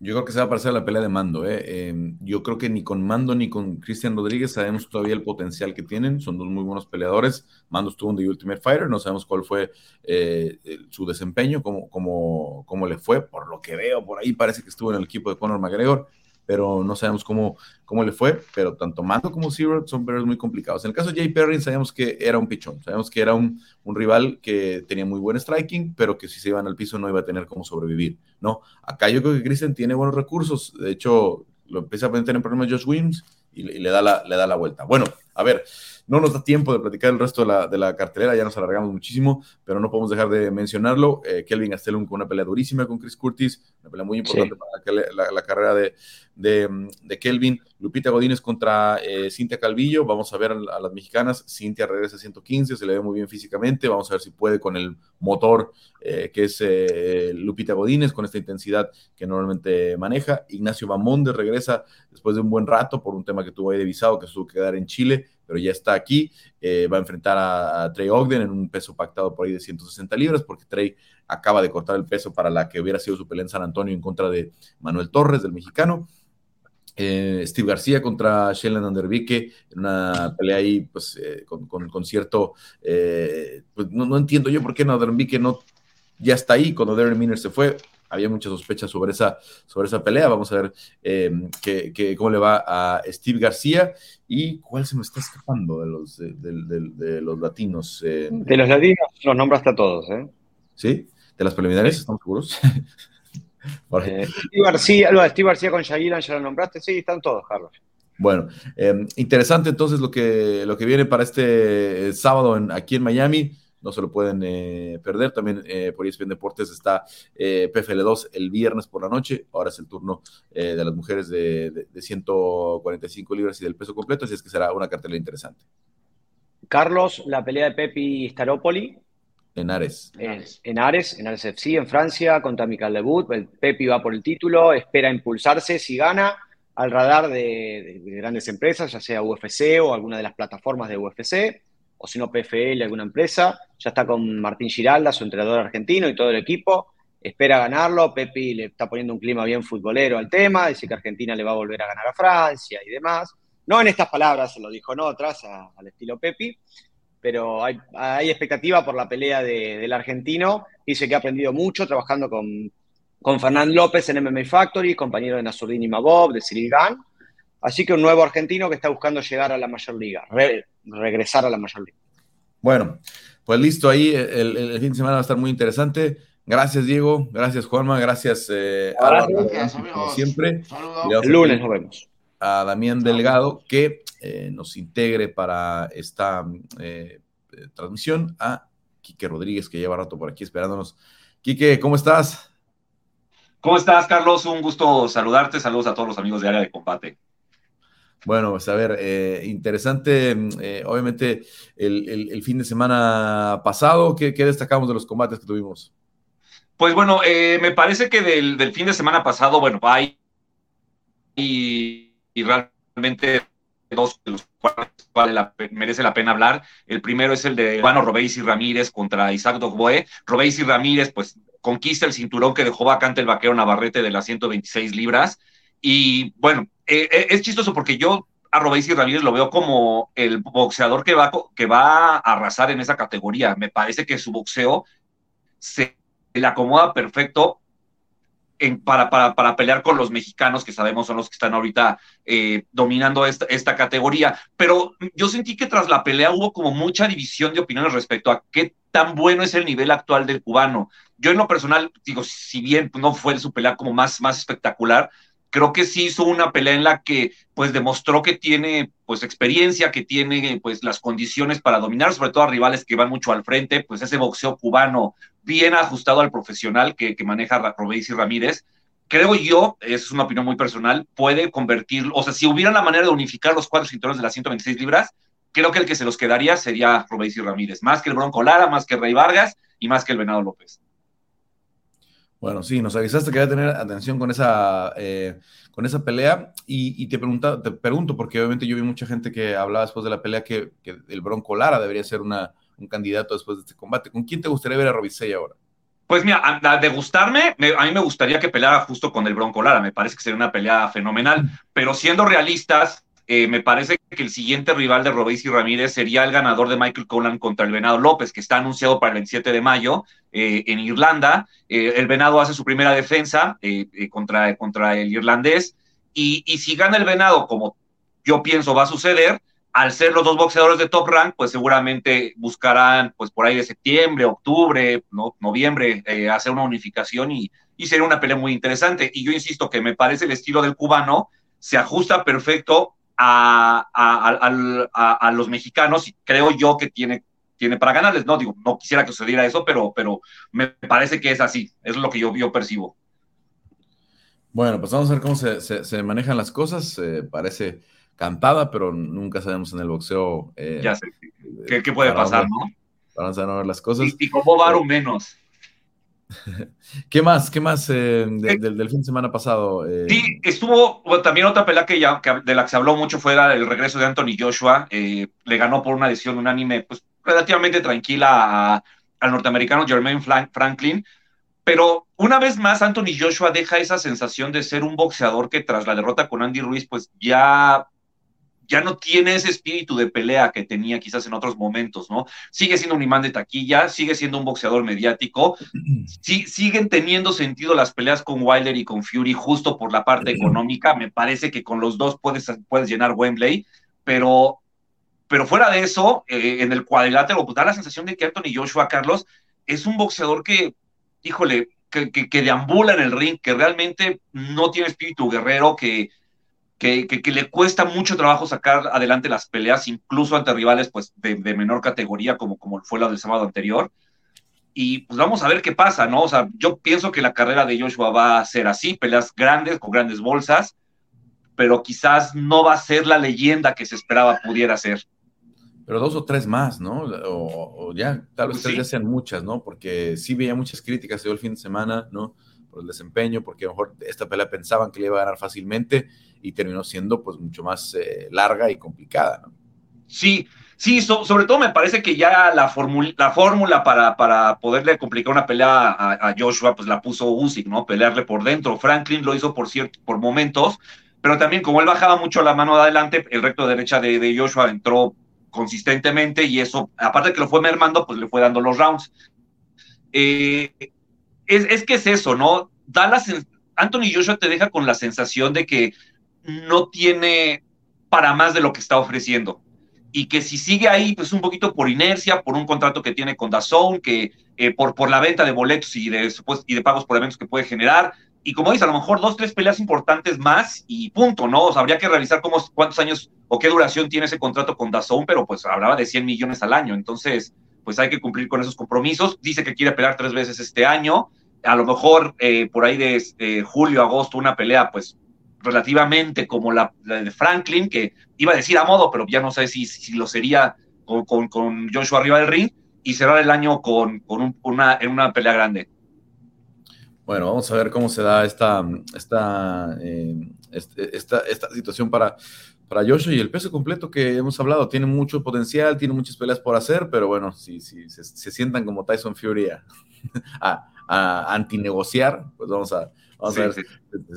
Yo creo que se va a parecer a la pelea de Mando. ¿eh? Em, yo creo que ni con Mando ni con Cristian Rodríguez sabemos todavía el potencial que tienen. Son dos muy buenos peleadores. Mando estuvo en The Ultimate Fighter. No sabemos cuál fue eh, su desempeño, cómo, cómo, cómo le fue. Por lo que veo, por ahí parece que estuvo en el equipo de Conor McGregor pero no sabemos cómo, cómo le fue, pero tanto Mando como Zero son peleas muy complicados. En el caso de Jay Perrin sabemos que era un pichón, sabemos que era un, un, rival que tenía muy buen striking, pero que si se iban al piso no iba a tener cómo sobrevivir, ¿no? Acá yo creo que Christian tiene buenos recursos, de hecho lo empieza a tener problemas Josh Williams y, y, le, da la, le da la vuelta. Bueno, a ver, no nos da tiempo de platicar el resto de la, de la cartelera, ya nos alargamos muchísimo, pero no podemos dejar de mencionarlo. Eh, Kelvin Gastelum con una pelea durísima con Chris Curtis, una pelea muy importante sí. para la, la, carrera de, de, de, Kelvin. Lupita Godínez contra eh, Cintia Calvillo, vamos a ver a, a, las mexicanas. Cintia regresa a 115, se le ve muy bien físicamente, vamos a ver si puede con el motor eh, que es eh, Lupita Godínez, con esta intensidad que normalmente maneja. Ignacio Bamonde regresa después de un buen rato por un tema que tuvo ahí de visado, que se tuvo que quedar en Chile pero ya está aquí. Eh, va a enfrentar a, Trey Ogden en un peso pactado por ahí de 160 libras, porque Trey acaba de cortar el peso para la que hubiera sido su pelea en San Antonio en contra de Manuel Torres, del mexicano. Eh, Steve García contra Sheldon Andervique, en una pelea ahí, pues, eh, con, con, con, cierto. Eh, pues no, no, entiendo yo por qué Andervique no ya está ahí cuando Darren Miner se fue había muchas sospechas sobre esa, sobre esa pelea. Vamos a ver eh, que, que, cómo le va a Steve García y cuál se me está escapando de los, de, de, de los latinos. Eh, de los latinos los nombraste a todos, ¿eh? ¿Sí? ¿De las preliminares? ¿Estamos seguros? eh, Steve, García, lo de Steve García con Shagiran ya lo nombraste, sí, están todos, Carlos. Bueno, eh, interesante entonces lo que, lo que viene para este sábado en, aquí en Miami no se lo pueden eh, perder. También eh, por ESPN Deportes está eh, PFL2 el viernes por la noche. Ahora es el turno eh, de las mujeres de, de, de, 145 libras y del peso completo, así es que será una cartelera interesante. Carlos, la pelea de Pepi Staropoli. En Ares. En, en Ares, en Ares FC, en Francia, contra Michael Debut. El Pepi va por el título, espera impulsarse. Si gana, al radar de, de grandes empresas, ya sea UFC o alguna de las plataformas de UFC o si no PFL, alguna empresa. Ya está con Martín Giralda, su entrenador argentino y todo el equipo. Espera ganarlo. Pepi le está poniendo un clima bien futbolero al tema. Dice que Argentina le va a volver a ganar a Francia y demás. No en estas palabras, se lo dijo en otras, a, al estilo Pepi. Pero hay, hay, expectativa por la pelea de, del argentino. Dice que ha aprendido mucho trabajando con, con Fernán López en MMA Factory, compañero de Nasurdin Imabov, de Cyril. Así que un nuevo argentino que está buscando llegar a la mayor liga, re, regresar a la mayor liga. Bueno, pues listo, ahí el, el, fin de semana va a estar muy interesante. Gracias, Diego. Gracias, Juanma. Gracias, eh, gracias, a, como siempre. El lunes nos vemos. A Damián Delgado, que eh, nos integre para esta eh, transmisión. A Quique Rodríguez, que lleva rato por aquí esperándonos. Quique, ¿cómo estás? ¿Cómo estás, Carlos? Un gusto saludarte. Saludos a todos los amigos de Área de Combate. Bueno, pues a ver, eh, interesante, eh, obviamente, el, fin de semana pasado, ¿qué, ¿qué, destacamos de los combates que tuvimos? Pues bueno, eh, me parece que del, fin de semana pasado, bueno, hay y, realmente dos de los cuales vale la, merece la pena hablar. El primero es el de Juan Robéis y Ramírez contra Isaac Dogboe. Robéis y Ramírez, pues, conquista el cinturón que dejó vacante el vaquero Navarrete de las 126 libras. Y bueno, eh, es chistoso porque yo a Robéis y Ramírez lo veo como el boxeador que va, que va a arrasar en esa categoría. Me parece que su boxeo se le acomoda perfecto para, para, para, pelear con los mexicanos, que sabemos son los que están ahorita eh, dominando esta, esta, categoría. Pero yo sentí que tras la pelea hubo como mucha división de opiniones respecto a qué tan bueno es el nivel actual del cubano. Yo en lo personal, digo, si bien no fue su pelea como más, más espectacular, creo que sí hizo una pelea en la que pues demostró que tiene pues experiencia, que tiene pues las condiciones para dominar, sobre todo a rivales que van mucho al frente, pues ese boxeo cubano bien ajustado al profesional que, maneja Robéis y Ramírez, creo yo, es una opinión muy personal, puede convertir, o sea, si hubiera la manera de unificar los cuatro cinturones de las 126 libras, creo que el que se los quedaría sería Robéis y Ramírez, más que el Bronco Lara, más que Rey Vargas y más que el Venado López. Bueno, sí, nos avisaste que iba a tener atención con esa, eh, con esa pelea y, te, pregunta, te pregunto, porque obviamente yo vi mucha gente que hablaba después de la pelea que, el Bronco Lara debería ser una, un candidato después de este combate. ¿Con quién te gustaría ver a Robisei ahora? Pues mira, de gustarme, a mí me gustaría que peleara justo con el Bronco Lara, me parece que sería una pelea fenomenal, pero siendo realistas, eh, me parece que el siguiente rival de Robéis y Ramírez sería el ganador de Michael Colan contra el Venado López, que está anunciado para el 27 de mayo eh, en Irlanda. Eh, el Venado hace su primera defensa contra, contra el irlandés. Y, y, si gana el Venado, como yo pienso va a suceder, al ser los dos boxeadores de top rank, pues seguramente buscarán, pues por ahí de septiembre, octubre, ¿no? noviembre, hacer una unificación y, y sería una pelea muy interesante. Y yo insisto que me parece el estilo del cubano se ajusta perfecto a, los mexicanos y creo yo que tiene, tiene para ganarles. No digo, no quisiera que sucediera eso, pero, pero me parece que es así. Es lo que yo, yo percibo. Bueno, pues vamos a ver cómo se, manejan las cosas. parece cantada, pero nunca sabemos en el boxeo. Eh, ya sé. ¿Qué, puede pasar, no? Vamos a ver las cosas. Y, y como Varo menos. ¿Qué más? ¿Qué más eh, del fin de semana pasado? Eh? Sí, estuvo también otra pelea que ya de la que se habló mucho fue el regreso de Anthony Joshua. Eh, le ganó por una decisión unánime, pues relativamente tranquila al norteamericano Jermaine Franklin. Pero una vez más, Anthony Joshua deja esa sensación de ser un boxeador que tras la derrota con Andy Ruiz, pues ya ya no tiene ese espíritu de pelea que tenía quizás en otros momentos, ¿no? Sigue siendo un imán de taquilla, sigue siendo un boxeador mediático, sí, siguen teniendo sentido las peleas con Wilder y con Fury justo por la parte económica, me parece que con los dos puedes, puedes llenar Wembley, pero, pero fuera de eso, eh, en el cuadrilátero, pues da la sensación de que Anthony Joshua Carlos es un boxeador que, híjole, que, que, que deambula en el ring, que realmente no tiene espíritu guerrero, que que, le cuesta mucho trabajo sacar adelante las peleas, incluso ante rivales pues, de, menor categoría, como, como fue la del sábado anterior. Y pues vamos a ver qué pasa, ¿no? O sea, yo pienso que la carrera de Joshua va a ser así, peleas grandes, con grandes bolsas, pero quizás no va a ser la leyenda que se esperaba pudiera ser. Pero dos o tres más, ¿no? O, ya, tal vez tres ya sean muchas, ¿no? Porque sí veía muchas críticas el fin de semana, ¿no? Por el desempeño, porque a lo mejor esta pelea pensaban que le iba a ganar fácilmente y terminó siendo pues mucho más eh, larga y complicada, ¿no? Sí, sí, sobre todo me parece que ya la, la fórmula para, para poderle complicar una pelea a, Joshua, pues la puso Usyk, ¿no? Pelearle por dentro. Franklin lo hizo por cierto, por momentos, pero también como él bajaba mucho la mano de adelante, el recto derecha de, de Joshua entró consistentemente y eso, aparte que lo fue mermando, pues le fue dando los rounds. Eh, es, es, que es eso, ¿no? Da la, Anthony Joshua te deja con la sensación de que no tiene para más de lo que está ofreciendo. Y que si sigue ahí, pues un poquito por inercia, por un contrato que tiene con Dazón, que eh, por, por la venta de boletos y de, y de pagos por eventos que puede generar. Y como dice, a lo mejor dos, tres peleas importantes más y punto, ¿no? O habría que revisar cómo, cuántos años o qué duración tiene ese contrato con Dazón, pero pues hablaba de 100 millones al año. Entonces, pues hay que cumplir con esos compromisos. Dice que quiere pelear tres veces este año. A lo mejor eh, por ahí de, julio, agosto, una pelea, pues relativamente como la, de Franklin, que iba a decir a modo, pero ya no sé si, si lo sería con, con, Joshua arriba del ring, y cerrar el año con, con una, en una pelea grande. Bueno, vamos a ver cómo se da esta, esta, eh, este, esta, esta, situación para, para Joshua y el peso completo que hemos hablado. Tiene mucho potencial, tiene muchas peleas por hacer, pero bueno, si, si se, sientan como Tyson Fury a, a, antinegociar, pues vamos a, Vamos a ver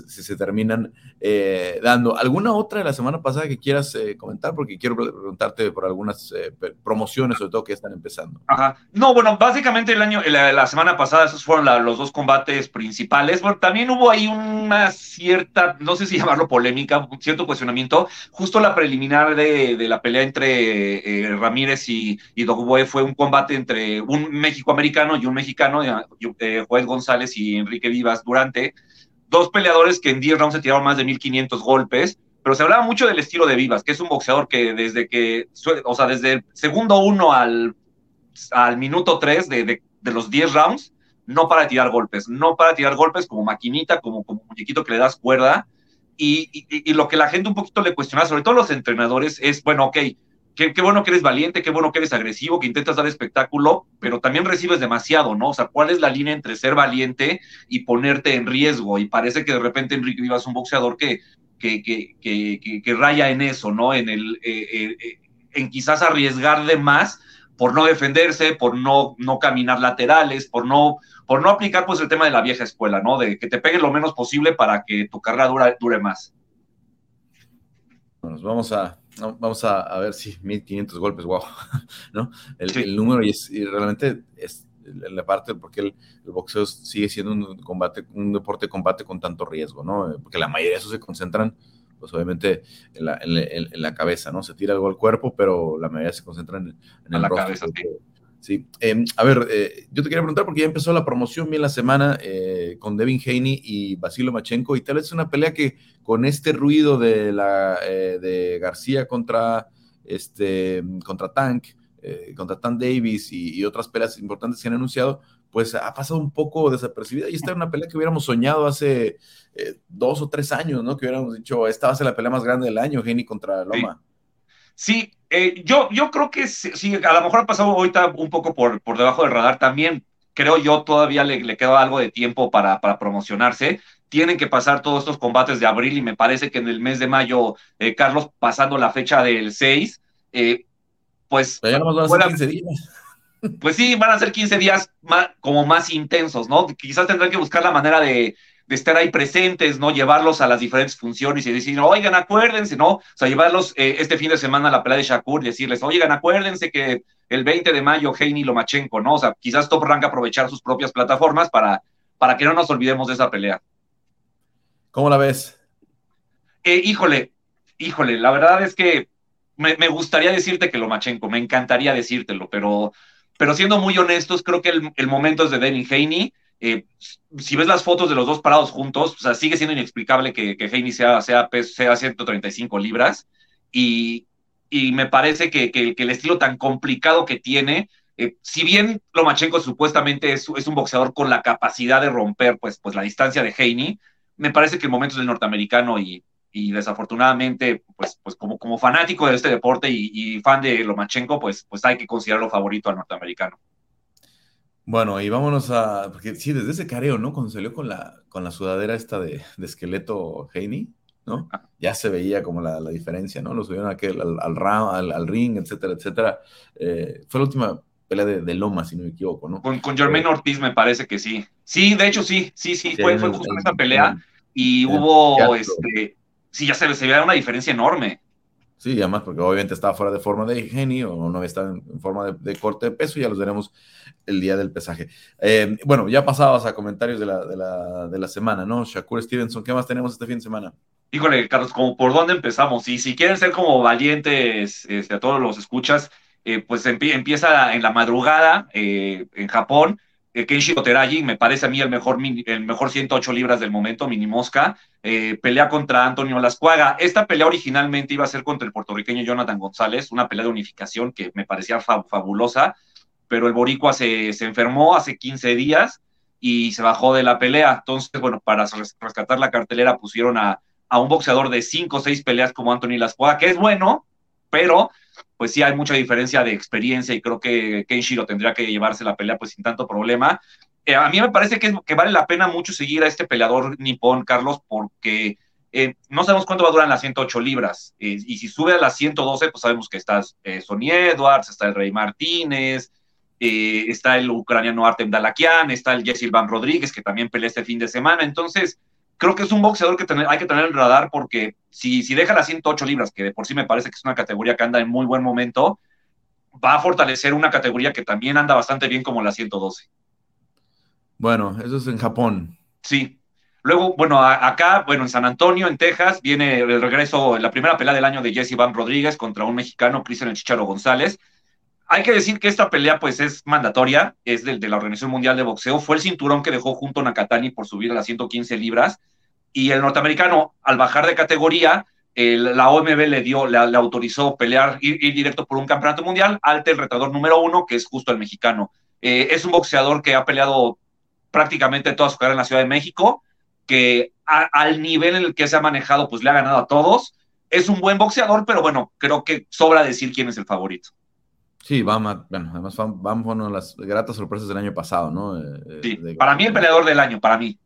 si se terminan eh, dando. ¿Alguna otra de la semana pasada que quieras eh, comentar? Porque quiero preguntarte por algunas eh, promociones, sobre todo que están empezando. Ajá. No, bueno, básicamente el año, la, semana pasada esos fueron los dos combates principales. Bueno, también hubo ahí una cierta, no sé si llamarlo polémica, cierto cuestionamiento. Justo la preliminar de, la pelea entre Ramírez y, y fue un combate entre un México-americano y un mexicano, Juez González y Enrique Vivas Durante dos peleadores que en 10 rounds se tiraron más de 1500 golpes, pero se hablaba mucho del estilo de Vivas, que es un boxeador que desde que, o sea, desde el segundo uno al, al minuto 3 de, de, los 10 rounds, no para tirar golpes, no para tirar golpes como maquinita, como, como muñequito que le das cuerda. Y, y, y, lo que la gente un poquito le cuestiona, sobre todo los entrenadores, es, bueno, ok, qué, bueno que eres valiente, qué bueno que eres agresivo, que intentas dar espectáculo, pero también recibes demasiado, ¿no? O sea, ¿cuál es la línea entre ser valiente y ponerte en riesgo? Y parece que de repente Enrique Vivas es un boxeador que, que, que, que, raya en eso, ¿no? En, el, eh, eh, eh, en quizás arriesgar de más por no defenderse, por no, no caminar laterales, por no, por no aplicar pues el tema de la vieja escuela, ¿no? De que te peguen lo menos posible para que tu carrera dure, más. Bueno, vamos a, vamos a, ver si 1500 golpes, wow, ¿no? El, número y, es, realmente es la parte porque el, boxeo sigue siendo un combate, un deporte de combate con tanto riesgo, ¿no? Porque la mayoría de esos se concentran, pues obviamente en la, en, la cabeza, ¿no? Se tira algo al cuerpo, pero la mayoría se concentran en, en la cabeza. Sí, em, a ver, eh, yo te quería preguntar porque ya empezó la promoción bien la semana eh, con Devin Haney y Basilo Machenko y tal vez es una pelea que con este ruido de la eh, de García contra este contra Tank, contra Tank Davis y, otras peleas importantes que han anunciado, pues ha pasado un poco desapercibida y esta era una pelea que hubiéramos soñado hace dos o tres años, ¿no? Que hubiéramos dicho esta va a ser la pelea más grande del año, Haney contra Loma. Sí, eh, yo, yo creo que sí, a lo mejor ha pasado ahorita un poco por, por debajo del radar también. Creo yo todavía le, le queda algo de tiempo para, para, promocionarse. Tienen que pasar todos estos combates de abril y me parece que en el mes de mayo, eh, Carlos, pasando la fecha del 6, eh, pues... ya no van a ser 15 días. Pues sí, van a ser 15 días más, como más intensos, ¿no? Quizás tendrán que buscar la manera de, de estar ahí presentes, ¿no? Llevarlos a las diferentes funciones y decir, oigan, acuérdense, ¿no? O sea, llevarlos eh, este fin de semana a la pelea de Shakur y decirles, oigan, acuérdense que el 20 de mayo Heini Lomachenko, ¿no? O sea, quizás Top Rank aprovechar sus propias plataformas para, para que no nos olvidemos de esa pelea. ¿Cómo la ves? Eh, híjole, híjole, la verdad es que me, gustaría decirte que Lomachenko, me encantaría decírtelo, pero, pero siendo muy honestos, creo que el, el momento es de Devin Haney eh, si ves las fotos de los dos parados juntos, sigue siendo inexplicable que, que Haney sea, sea, sea 135 libras. Y, me parece que, el estilo tan complicado que tiene, eh, si bien Lomachenko supuestamente es, un boxeador con la capacidad de romper pues, pues la distancia de Haney, me parece que el momento es del norteamericano y, desafortunadamente, pues, pues como, fanático de este deporte y, y, fan de Lomachenko, pues, pues hay que considerarlo favorito al norteamericano. Bueno, y vámonos a. Porque sí, desde ese careo, ¿no? Cuando salió con la, con la sudadera esta de, de esqueleto Haney, ¿no? Ya se veía como la, la diferencia, ¿no? Lo subieron aquel, al, al, al, ring, etcétera, etcétera. Eh, fue la última pelea de, de, Loma, si no me equivoco, ¿no? Con, con Jermaine Ortiz me parece que sí. Sí, de hecho sí, sí, sí, fue, fue justo en esa pelea y hubo, este, sí, ya se, se veía una diferencia enorme. Sí, además porque obviamente estaba fuera de forma de genio o no estaba en forma de, corte de peso, ya los veremos el día del pesaje. Eh, bueno, ya pasabas a comentarios de la, de, la, de la, semana, ¿no? Shakur Stevenson, ¿qué más tenemos este fin de semana? Híjole, Carlos, como por dónde empezamos. Y si quieren ser como valientes este, a todos los escuchas, eh, pues empieza en la madrugada eh, en Japón eh, Kenshi Oteragi, me parece a mí el mejor, el mejor 108 libras del momento, mini mosca, eh, pelea contra Antonio Lascuaga. Esta pelea originalmente iba a ser contra el puertorriqueño Jonathan González, una pelea de unificación que me parecía fabulosa, pero el boricua se, se, enfermó hace 15 días y se bajó de la pelea. Entonces, bueno, para rescatar la cartelera pusieron a, a un boxeador de 5 o 6 peleas como Antonio Lascuaga, que es bueno, pero pues sí hay mucha diferencia de experiencia y creo que Kenshiro tendría que llevarse la pelea pues sin tanto problema. Eh, a mí me parece que, que, vale la pena mucho seguir a este peleador nipón, Carlos, porque eh, no sabemos cuánto va a durar en las 108 libras. Eh, y si sube a las 112, pues sabemos que está Sonny Edwards, está el Rey Martínez, está el ucraniano Artem Dalakian, está el Jesse Van Rodríguez, que también pelea este fin de semana. Entonces, creo que es un boxeador que hay que tener en radar porque si, si deja las 108 libras, que de por sí me parece que es una categoría que anda en muy buen momento, va a fortalecer una categoría que también anda bastante bien como la 112. Bueno, eso es en Japón. Sí. Luego, bueno, acá, bueno, en San Antonio, en Texas, viene el regreso, la primera pelea del año de Jesse Van Rodríguez contra un mexicano, Cristian El Chicharo González. Hay que decir que esta pelea, pues, es mandatoria, es de, de, la Organización Mundial de Boxeo. Fue el cinturón que dejó junto a Nakatani por subir a las 115 libras. Y el norteamericano, al bajar de categoría, la OMB le dio, le, autorizó pelear, ir, directo por un campeonato mundial, ante el retador número uno, que es justo el mexicano. Eh, es un boxeador que ha peleado prácticamente toda su carrera en la Ciudad de México, que al nivel en el que se ha manejado, pues le ha ganado a todos. Es un buen boxeador, pero bueno, creo que sobra decir quién es el favorito. Sí, vamos, bueno, además vamos a las gratas sorpresas del año pasado, ¿no? Eh, sí, para mí el peleador del año, para mí.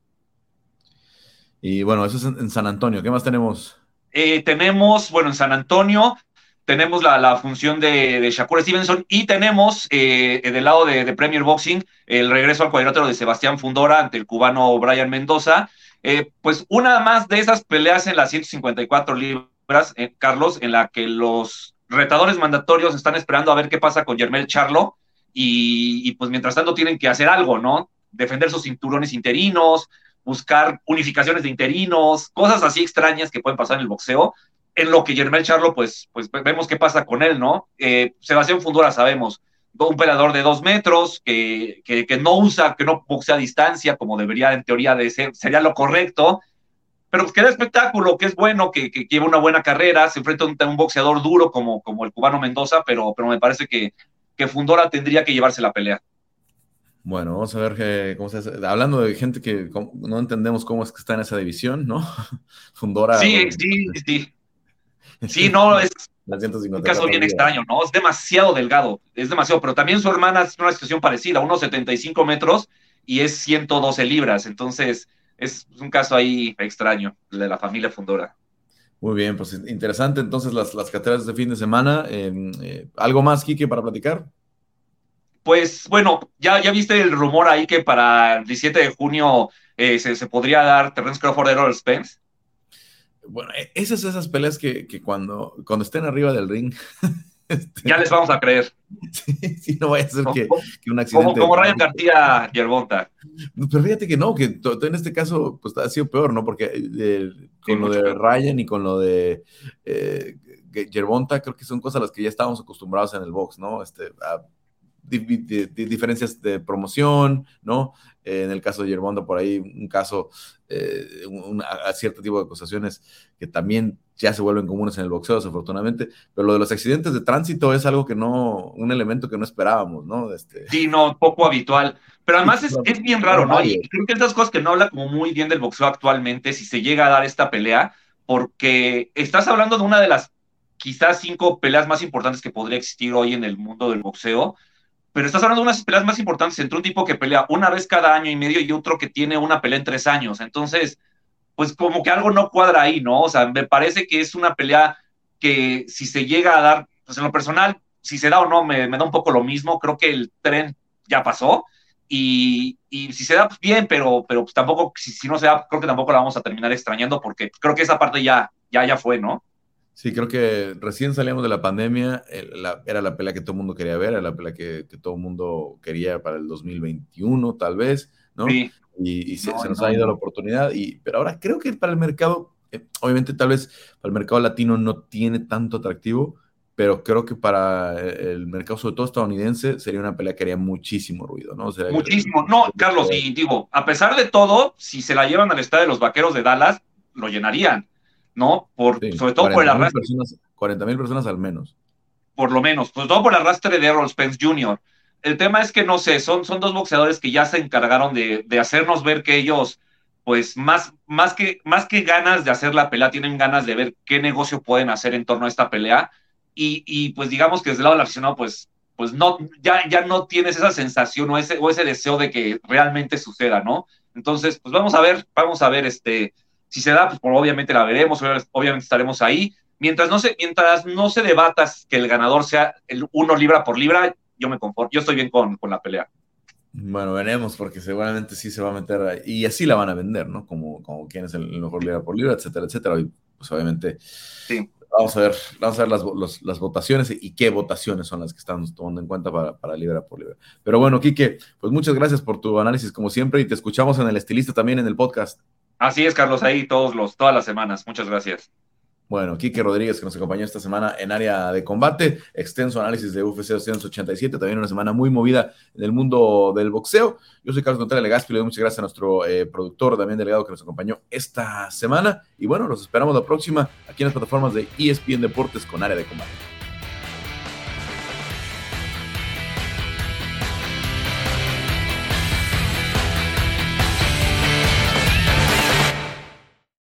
Y bueno, eso es en, San Antonio. ¿Qué más tenemos? Eh, tenemos, bueno, en San Antonio tenemos la, función de, de, Shakur Stevenson y tenemos eh, del lado de, Premier Boxing el regreso al cuadrilátero de Sebastián Fundora ante el cubano Brian Mendoza. Eh, pues una más de esas peleas en las 154 libras, Carlos, en la que los retadores mandatorios están esperando a ver qué pasa con Germel Charlo y, pues mientras tanto tienen que hacer algo, ¿no? Defender sus cinturones interinos, buscar unificaciones de interinos, cosas así extrañas que pueden pasar en el boxeo, en lo que Germel Charlo, pues, pues vemos qué pasa con él, ¿no? Eh, Sebastián Fundora, sabemos, un peleador de dos metros, que, que, no usa, que no boxea a distancia, como debería en teoría de ser, sería lo correcto, pero pues que da espectáculo, que es bueno, que, que lleva una buena carrera, se enfrenta a un, boxeador duro como, como el cubano Mendoza, pero, pero me parece que, que Fundora tendría que llevarse la pelea. Bueno, vamos a ver que, cómo se hace. Hablando de gente que no entendemos cómo es que está en esa división, ¿no? Fundora. Sí, sí, sí. Sí, no, es un caso bien extraño, ¿no? Es demasiado delgado, es demasiado, pero también su hermana es una situación parecida, unos 75 metros y es 112 libras, entonces es un caso ahí extraño, el de la familia Fundora. Muy bien, pues interesante entonces las, las de fin de semana. Em, eh, ¿Algo más, Kike, para platicar? Pues bueno, ya, ya viste el rumor ahí que para el 17 de junio eh, se, podría dar Terrence Crawford Errol Spence. Bueno, e, esas esas peleas que, cuando, cuando estén arriba del ring. Este, ya les vamos a creer. Sí, no vaya a ser que, un accidente. Como, Ryan García Yerbonta. Pero fíjate que no, que en este caso pues, ha sido peor, ¿no? Porque eh, con lo de Ryan y con lo de eh, Yerbonta, creo que son cosas a las que ya estábamos acostumbrados en el box, ¿no? Este, diferencias de promoción, ¿no? Eh, en el caso de Yermondo, por ahí un caso, eh, a, cierto tipo de acusaciones que también ya se vuelven comunes en el boxeo, desafortunadamente, pero lo de los accidentes de tránsito es algo que no, un elemento que no esperábamos, ¿no? Este... Sí, no, poco habitual, pero además es, es bien raro, ¿no? Y creo que estas cosas que no habla como muy bien del boxeo actualmente, si se llega a dar esta pelea, porque estás hablando de una de las quizás cinco peleas más importantes que podría existir hoy en el mundo del boxeo, pero estás hablando de unas peleas más importantes entre un tipo que pelea una vez cada año y medio y otro que tiene una pelea en tres años. Entonces, pues como que algo no cuadra ahí, ¿no? O sea, me parece que es una pelea que si se llega a dar, pues en lo personal, si se da o no, me, da un poco lo mismo. Creo que el tren ya pasó. Y, si se da, pues bien, pero, pero pues tampoco, si, si, no se da, creo que tampoco la vamos a terminar extrañando porque creo que esa parte ya, ya, ya fue, ¿no? Sí, creo que recién salíamos de la pandemia, era la pelea que todo el mundo quería ver, era la pelea que, todo el mundo quería para el 2021, tal vez, ¿no? Sí. Y, se, nos ha ido la oportunidad, y, pero ahora creo que para el mercado, eh, obviamente tal vez para el mercado latino no tiene tanto atractivo, pero creo que para el mercado, sobre todo estadounidense, sería una pelea que haría muchísimo ruido, ¿no? muchísimo. No, Carlos, y digo, a pesar de todo, si se la llevan al estadio de los Vaqueros de Dallas, lo llenarían. ¿No? Por, sobre todo por el arrastre. 40 mil personas al menos. Por lo menos, sobre todo por el arrastre de Errol Spence Jr. El tema es que, no sé, son, son dos boxeadores que ya se encargaron de, hacernos ver que ellos, pues, más, más, que, más que ganas de hacer la pelea, tienen ganas de ver qué negocio pueden hacer en torno a esta pelea. Y, pues, digamos que desde el lado del aficionado, pues, pues no, ya, ya no tienes esa sensación o ese, o ese deseo de que realmente suceda, ¿no? Entonces, pues vamos a ver, vamos a ver este, si se da, pues obviamente la veremos, obviamente estaremos ahí. Mientras no se, mientras no se debatas que el ganador sea el uno libra por libra, yo me conforto, yo estoy bien con, con la pelea. Bueno, veremos, porque seguramente sí se va a meter ahí, y así la van a vender, ¿no? Como, como quién es el mejor libra por libra, etcétera, etcétera. Y pues obviamente Sí. vamos a ver, vamos a ver las, los- las votaciones y qué votaciones son las que estamos tomando en cuenta para, para libra por libra. Pero bueno, Quique, pues muchas gracias por tu análisis como siempre y te escuchamos en el estilista también en el podcast. Así es, Carlos, ahí todos los, todas las semanas. Muchas gracias. Bueno, Quique Rodríguez que nos acompañó esta semana en área de combate, extenso análisis de UFC 287, también una semana muy movida en el mundo del boxeo. Yo soy Carlos Contreras Legaspi, le doy muchas gracias a nuestro eh, productor, también delegado que nos acompañó esta semana. Y bueno, los esperamos la próxima aquí en las plataformas de ESPN Deportes con área de combate.